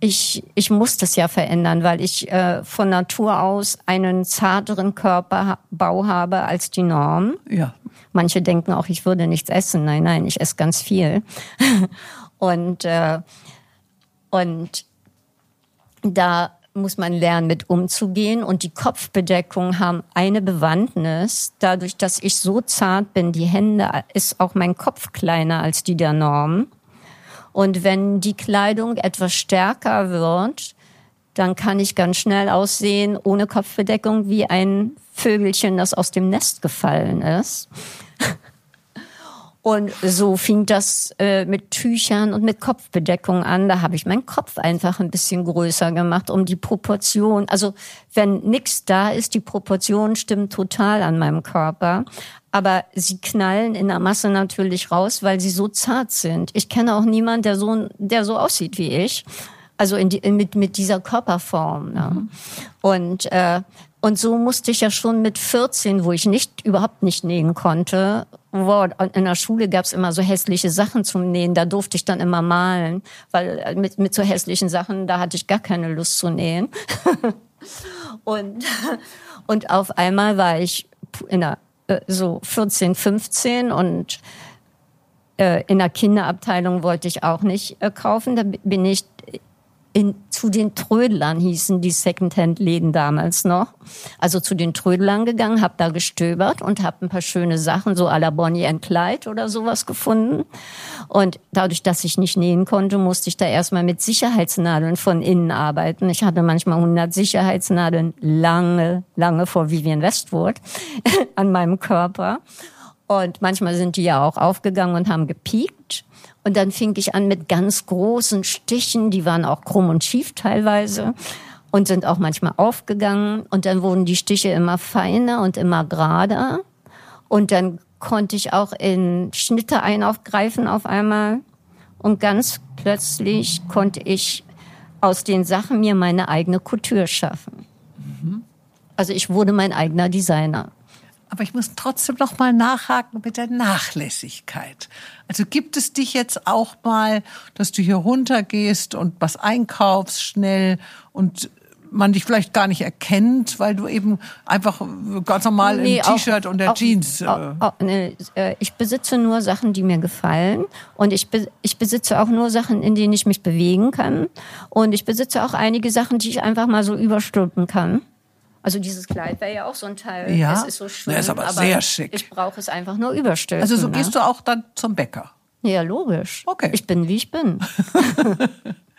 ich, ich muss das ja verändern, weil ich äh, von Natur aus einen zarteren Körperbau habe als die Norm. Ja. Manche denken auch, ich würde nichts essen. Nein, nein, ich esse ganz viel. und, äh, und da muss man lernen, mit umzugehen. Und die Kopfbedeckungen haben eine Bewandtnis. Dadurch, dass ich so zart bin, die Hände, ist auch mein Kopf kleiner als die der Norm. Und wenn die Kleidung etwas stärker wird, dann kann ich ganz schnell aussehen, ohne Kopfbedeckung, wie ein Vögelchen, das aus dem Nest gefallen ist. Und so fing das äh, mit Tüchern und mit Kopfbedeckung an. Da habe ich meinen Kopf einfach ein bisschen größer gemacht, um die Proportion. Also wenn nichts da ist, die Proportion stimmt total an meinem Körper aber sie knallen in der Masse natürlich raus, weil sie so zart sind. Ich kenne auch niemanden, der so, der so aussieht wie ich. Also in die, mit, mit dieser Körperform. Ne? Mhm. Und, äh, und so musste ich ja schon mit 14, wo ich nicht überhaupt nicht nähen konnte, wow, in der Schule gab's immer so hässliche Sachen zum Nähen, da durfte ich dann immer malen, weil äh, mit, mit so hässlichen Sachen, da hatte ich gar keine Lust zu nähen. und, und auf einmal war ich in der äh, so 14, 15 und äh, in der Kinderabteilung wollte ich auch nicht kaufen. Da bin ich in, zu den Trödlern hießen die Secondhand-Läden damals noch. Also zu den Trödlern gegangen, habe da gestöbert und habe ein paar schöne Sachen, so à la Bonnie and Clyde oder sowas gefunden. Und dadurch, dass ich nicht nähen konnte, musste ich da erstmal mit Sicherheitsnadeln von innen arbeiten. Ich hatte manchmal 100 Sicherheitsnadeln lange, lange vor Vivian Westwood an meinem Körper. Und manchmal sind die ja auch aufgegangen und haben gepiekt. Und dann fing ich an mit ganz großen Stichen, die waren auch krumm und schief teilweise und sind auch manchmal aufgegangen. Und dann wurden die Stiche immer feiner und immer gerader. Und dann konnte ich auch in Schnitte einaufgreifen auf einmal. Und ganz plötzlich konnte ich aus den Sachen mir meine eigene Couture schaffen. Mhm. Also ich wurde mein eigener Designer. Aber ich muss trotzdem noch mal nachhaken mit der Nachlässigkeit. Also gibt es dich jetzt auch mal, dass du hier runtergehst und was einkaufst schnell und man dich vielleicht gar nicht erkennt, weil du eben einfach ganz normal nee, im T-Shirt und der auch, Jeans. Äh auch, auch, nee, äh, ich besitze nur Sachen, die mir gefallen und ich, be ich besitze auch nur Sachen, in denen ich mich bewegen kann und ich besitze auch einige Sachen, die ich einfach mal so überstülpen kann. Also dieses Kleid wäre ja auch so ein Teil. Ja, es ist so schön. Das ist aber, aber sehr schick. Ich brauche es einfach nur überstülpen. Also so ne? gehst du auch dann zum Bäcker? Ja, logisch. Okay. Ich bin, wie ich bin.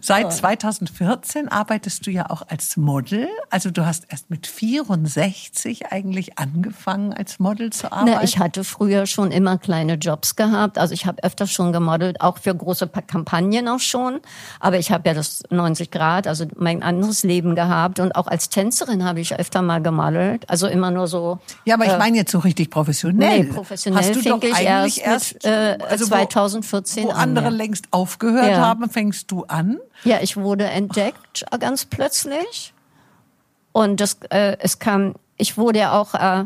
Seit 2014 arbeitest du ja auch als Model. Also du hast erst mit 64 eigentlich angefangen, als Model zu arbeiten. Na, ich hatte früher schon immer kleine Jobs gehabt. Also ich habe öfter schon gemodelt, auch für große Kampagnen auch schon. Aber ich habe ja das 90 Grad, also mein anderes Leben gehabt. Und auch als Tänzerin habe ich öfter mal gemodelt. Also immer nur so. Ja, aber ich äh, meine jetzt so richtig professionell. Nee, professionell fing ich erst, erst mit, äh, also 2014 wo, wo an. Wo andere ja. längst aufgehört ja. haben haben, fängst du an? Ja, ich wurde entdeckt Ach. ganz plötzlich. Und das, äh, es kam, ich wurde ja auch, äh,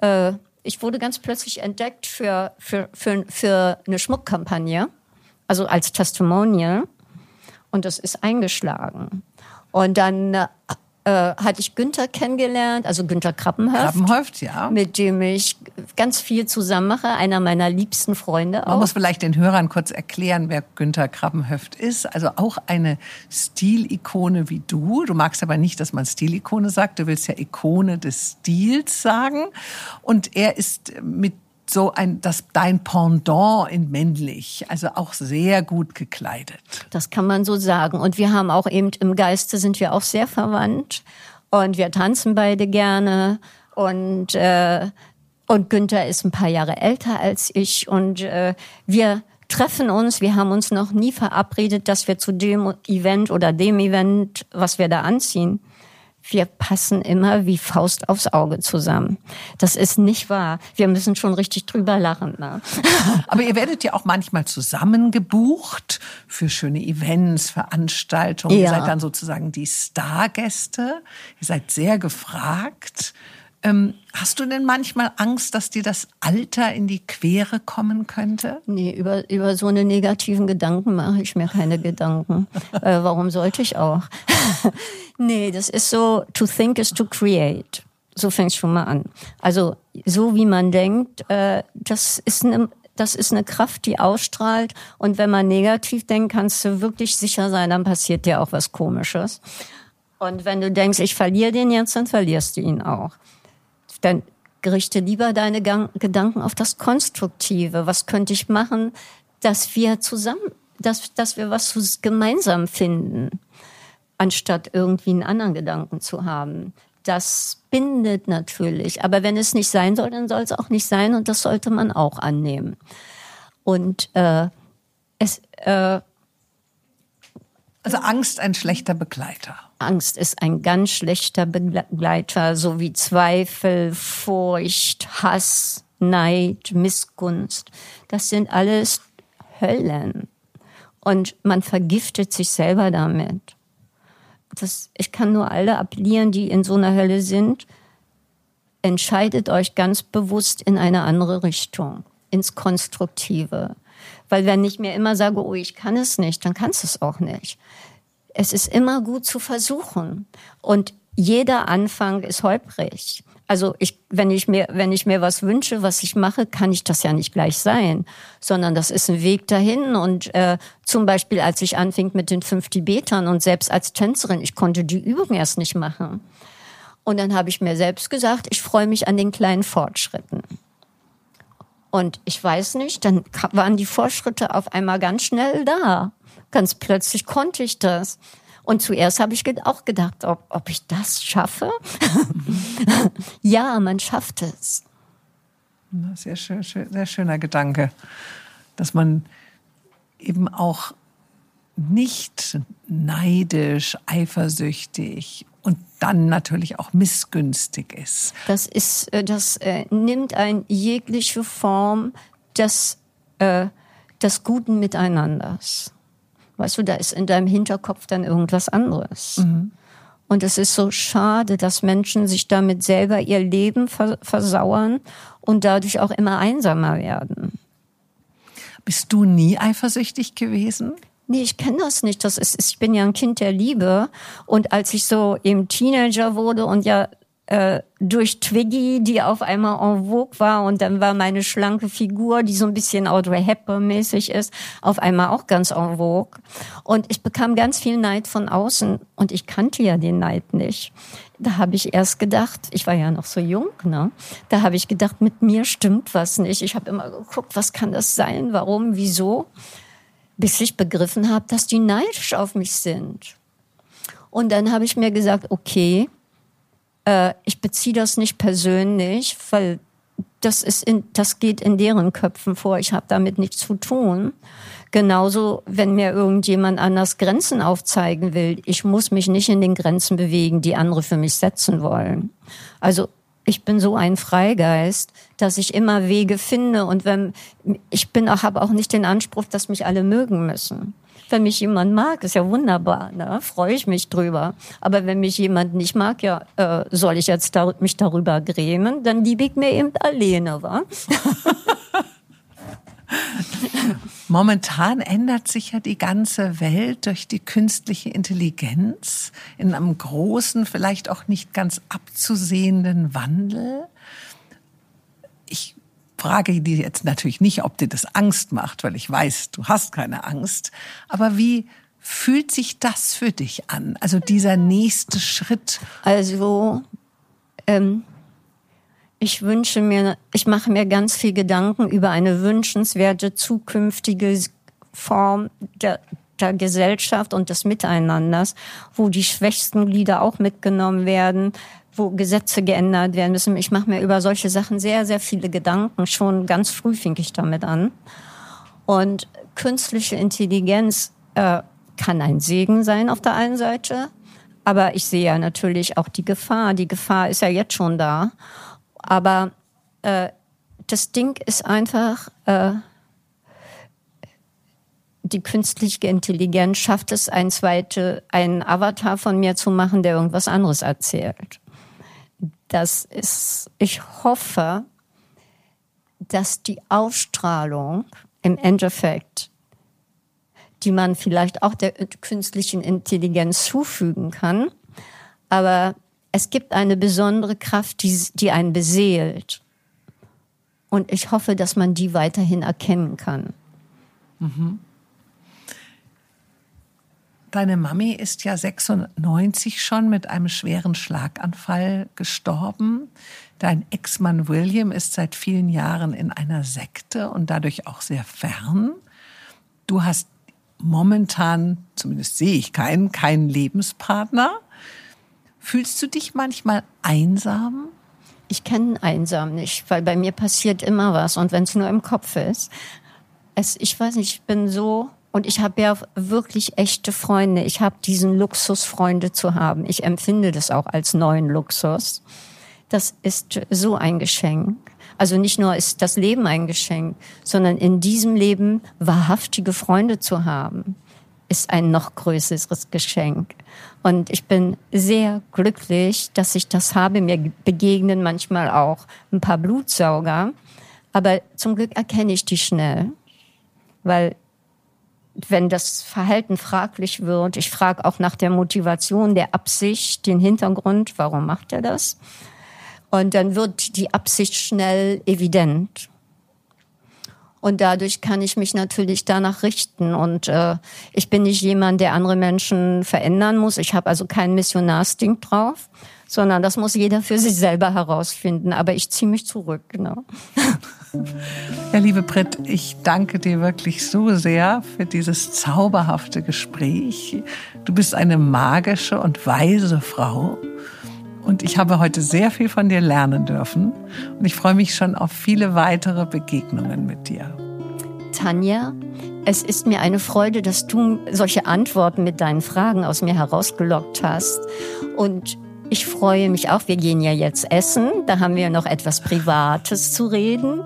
äh, ich wurde ganz plötzlich entdeckt für, für, für, für eine Schmuckkampagne, also als Testimonial. Und das ist eingeschlagen. Und dann äh, hatte ich Günther kennengelernt, also Günther Krappenhöft. Krappenhöft, ja. Mit dem ich ganz viel zusammen mache, einer meiner liebsten Freunde auch. Man muss vielleicht den Hörern kurz erklären, wer Günther Krappenhöft ist. Also auch eine Stilikone wie du. Du magst aber nicht, dass man Stilikone sagt. Du willst ja Ikone des Stils sagen. Und er ist mit so ein, das dein Pendant in männlich, also auch sehr gut gekleidet. Das kann man so sagen. Und wir haben auch eben im Geiste sind wir auch sehr verwandt und wir tanzen beide gerne und äh, und Günther ist ein paar Jahre älter als ich und äh, wir treffen uns. Wir haben uns noch nie verabredet, dass wir zu dem Event oder dem Event, was wir da anziehen, wir passen immer wie Faust aufs Auge zusammen. Das ist nicht wahr. Wir müssen schon richtig drüber lachen. Ne? Aber ihr werdet ja auch manchmal zusammengebucht für schöne Events, Veranstaltungen. Ja. Ihr seid dann sozusagen die Stargäste. Ihr seid sehr gefragt. Ähm, hast du denn manchmal Angst, dass dir das Alter in die Quere kommen könnte? Nee, über, über so eine negativen Gedanken mache ich mir keine Gedanken. äh, warum sollte ich auch? nee, das ist so, to think is to create. So fängt schon mal an. Also so wie man denkt, äh, das ist eine das ist eine Kraft, die ausstrahlt. Und wenn man negativ denkt, kannst du wirklich sicher sein, dann passiert dir auch was Komisches. Und wenn du denkst, ich verliere den jetzt, dann verlierst du ihn auch dann richte lieber deine Gedanken auf das Konstruktive. Was könnte ich machen, dass wir zusammen, dass, dass wir was gemeinsam finden, anstatt irgendwie einen anderen Gedanken zu haben. Das bindet natürlich. Aber wenn es nicht sein soll, dann soll es auch nicht sein und das sollte man auch annehmen. Und äh, es, äh, also Angst ein schlechter Begleiter. Angst ist ein ganz schlechter Begleiter, so wie Zweifel, Furcht, Hass, Neid, Missgunst. Das sind alles Höllen. Und man vergiftet sich selber damit. Das, ich kann nur alle appellieren, die in so einer Hölle sind, entscheidet euch ganz bewusst in eine andere Richtung, ins Konstruktive. Weil wenn ich mir immer sage, oh, ich kann es nicht, dann kannst du es auch nicht es ist immer gut zu versuchen. Und jeder Anfang ist holprig. Also ich, wenn ich mir, wenn ich mir was wünsche, was ich mache, kann ich das ja nicht gleich sein, sondern das ist ein Weg dahin. Und äh, zum Beispiel, als ich anfing mit den fünf Tibetern und selbst als Tänzerin, ich konnte die Übung erst nicht machen. Und dann habe ich mir selbst gesagt, ich freue mich an den kleinen Fortschritten. Und ich weiß nicht, dann waren die Fortschritte auf einmal ganz schnell da. Ganz plötzlich konnte ich das. Und zuerst habe ich auch gedacht, ob, ob ich das schaffe. ja, man schafft es. Sehr, schön, sehr schöner Gedanke, dass man eben auch nicht neidisch, eifersüchtig und dann natürlich auch missgünstig ist. Das ist, äh, das äh, nimmt ein jegliche Form des, äh, des guten Miteinanders. Weißt du, da ist in deinem Hinterkopf dann irgendwas anderes. Mhm. Und es ist so schade, dass Menschen sich damit selber ihr Leben versauern und dadurch auch immer einsamer werden. Bist du nie eifersüchtig gewesen? Nee, ich kenne das nicht. Das ist, ich bin ja ein Kind der Liebe. Und als ich so eben Teenager wurde und ja äh, durch Twiggy, die auf einmal en vogue war und dann war meine schlanke Figur, die so ein bisschen Audrey Hepburn-mäßig ist, auf einmal auch ganz en vogue. Und ich bekam ganz viel Neid von außen und ich kannte ja den Neid nicht. Da habe ich erst gedacht, ich war ja noch so jung, ne? Da habe ich gedacht, mit mir stimmt was nicht. Ich habe immer geguckt, was kann das sein, warum, wieso, bis ich begriffen habe, dass die neidisch auf mich sind. Und dann habe ich mir gesagt, okay, äh, ich beziehe das nicht persönlich, weil das ist in, das geht in deren Köpfen vor. Ich habe damit nichts zu tun. Genauso, wenn mir irgendjemand anders Grenzen aufzeigen will, ich muss mich nicht in den Grenzen bewegen, die andere für mich setzen wollen. Also ich bin so ein Freigeist, dass ich immer Wege finde und wenn ich bin habe auch nicht den Anspruch, dass mich alle mögen müssen. Wenn mich jemand mag, ist ja wunderbar, ne? freue ich mich drüber. Aber wenn mich jemand nicht mag, ja, äh, soll ich jetzt da, mich darüber grämen? Dann liebe ich mir eben alleine, wa? Momentan ändert sich ja die ganze Welt durch die künstliche Intelligenz in einem großen, vielleicht auch nicht ganz abzusehenden Wandel. Ich frage dir jetzt natürlich nicht, ob dir das Angst macht, weil ich weiß, du hast keine Angst. Aber wie fühlt sich das für dich an? Also dieser nächste Schritt? Also, ähm, ich wünsche mir, ich mache mir ganz viel Gedanken über eine wünschenswerte zukünftige Form der, der Gesellschaft und des Miteinanders, wo die schwächsten Glieder auch mitgenommen werden, wo Gesetze geändert werden müssen. Ich mache mir über solche Sachen sehr, sehr viele Gedanken. Schon ganz früh fing ich damit an. Und künstliche Intelligenz äh, kann ein Segen sein auf der einen Seite, aber ich sehe ja natürlich auch die Gefahr. Die Gefahr ist ja jetzt schon da. Aber äh, das Ding ist einfach, äh, die künstliche Intelligenz schafft es, ein zweite, einen Avatar von mir zu machen, der irgendwas anderes erzählt. Das ist, ich hoffe, dass die Ausstrahlung im Endeffekt, die man vielleicht auch der künstlichen Intelligenz zufügen kann, aber es gibt eine besondere Kraft, die, die einen beseelt. Und ich hoffe, dass man die weiterhin erkennen kann. Mhm. Deine Mami ist ja 96 schon mit einem schweren Schlaganfall gestorben. Dein Ex-Mann William ist seit vielen Jahren in einer Sekte und dadurch auch sehr fern. Du hast momentan, zumindest sehe ich keinen, keinen Lebenspartner. Fühlst du dich manchmal einsam? Ich kenne einsam nicht, weil bei mir passiert immer was und wenn es nur im Kopf ist. Es, ich weiß nicht, ich bin so und ich habe ja wirklich echte Freunde. Ich habe diesen Luxus, Freunde zu haben. Ich empfinde das auch als neuen Luxus. Das ist so ein Geschenk. Also nicht nur ist das Leben ein Geschenk, sondern in diesem Leben wahrhaftige Freunde zu haben ist ein noch größeres Geschenk. Und ich bin sehr glücklich, dass ich das habe. Mir begegnen manchmal auch ein paar Blutsauger. Aber zum Glück erkenne ich die schnell. Weil wenn das Verhalten fraglich wird, ich frage auch nach der Motivation, der Absicht, den Hintergrund, warum macht er das? Und dann wird die Absicht schnell evident. Und dadurch kann ich mich natürlich danach richten. Und äh, ich bin nicht jemand, der andere Menschen verändern muss. Ich habe also kein Missionarsding drauf, sondern das muss jeder für sich selber herausfinden. Aber ich ziehe mich zurück, genau. Ja, liebe Britt, ich danke dir wirklich so sehr für dieses zauberhafte Gespräch. Du bist eine magische und weise Frau. Und ich habe heute sehr viel von dir lernen dürfen. Und ich freue mich schon auf viele weitere Begegnungen mit dir. Tanja, es ist mir eine Freude, dass du solche Antworten mit deinen Fragen aus mir herausgelockt hast. Und ich freue mich auch. Wir gehen ja jetzt essen. Da haben wir noch etwas Privates zu reden.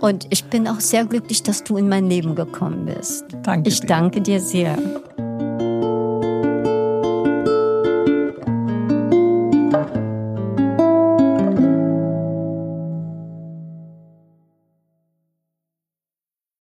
Und ich bin auch sehr glücklich, dass du in mein Leben gekommen bist. Danke. Ich dir. danke dir sehr.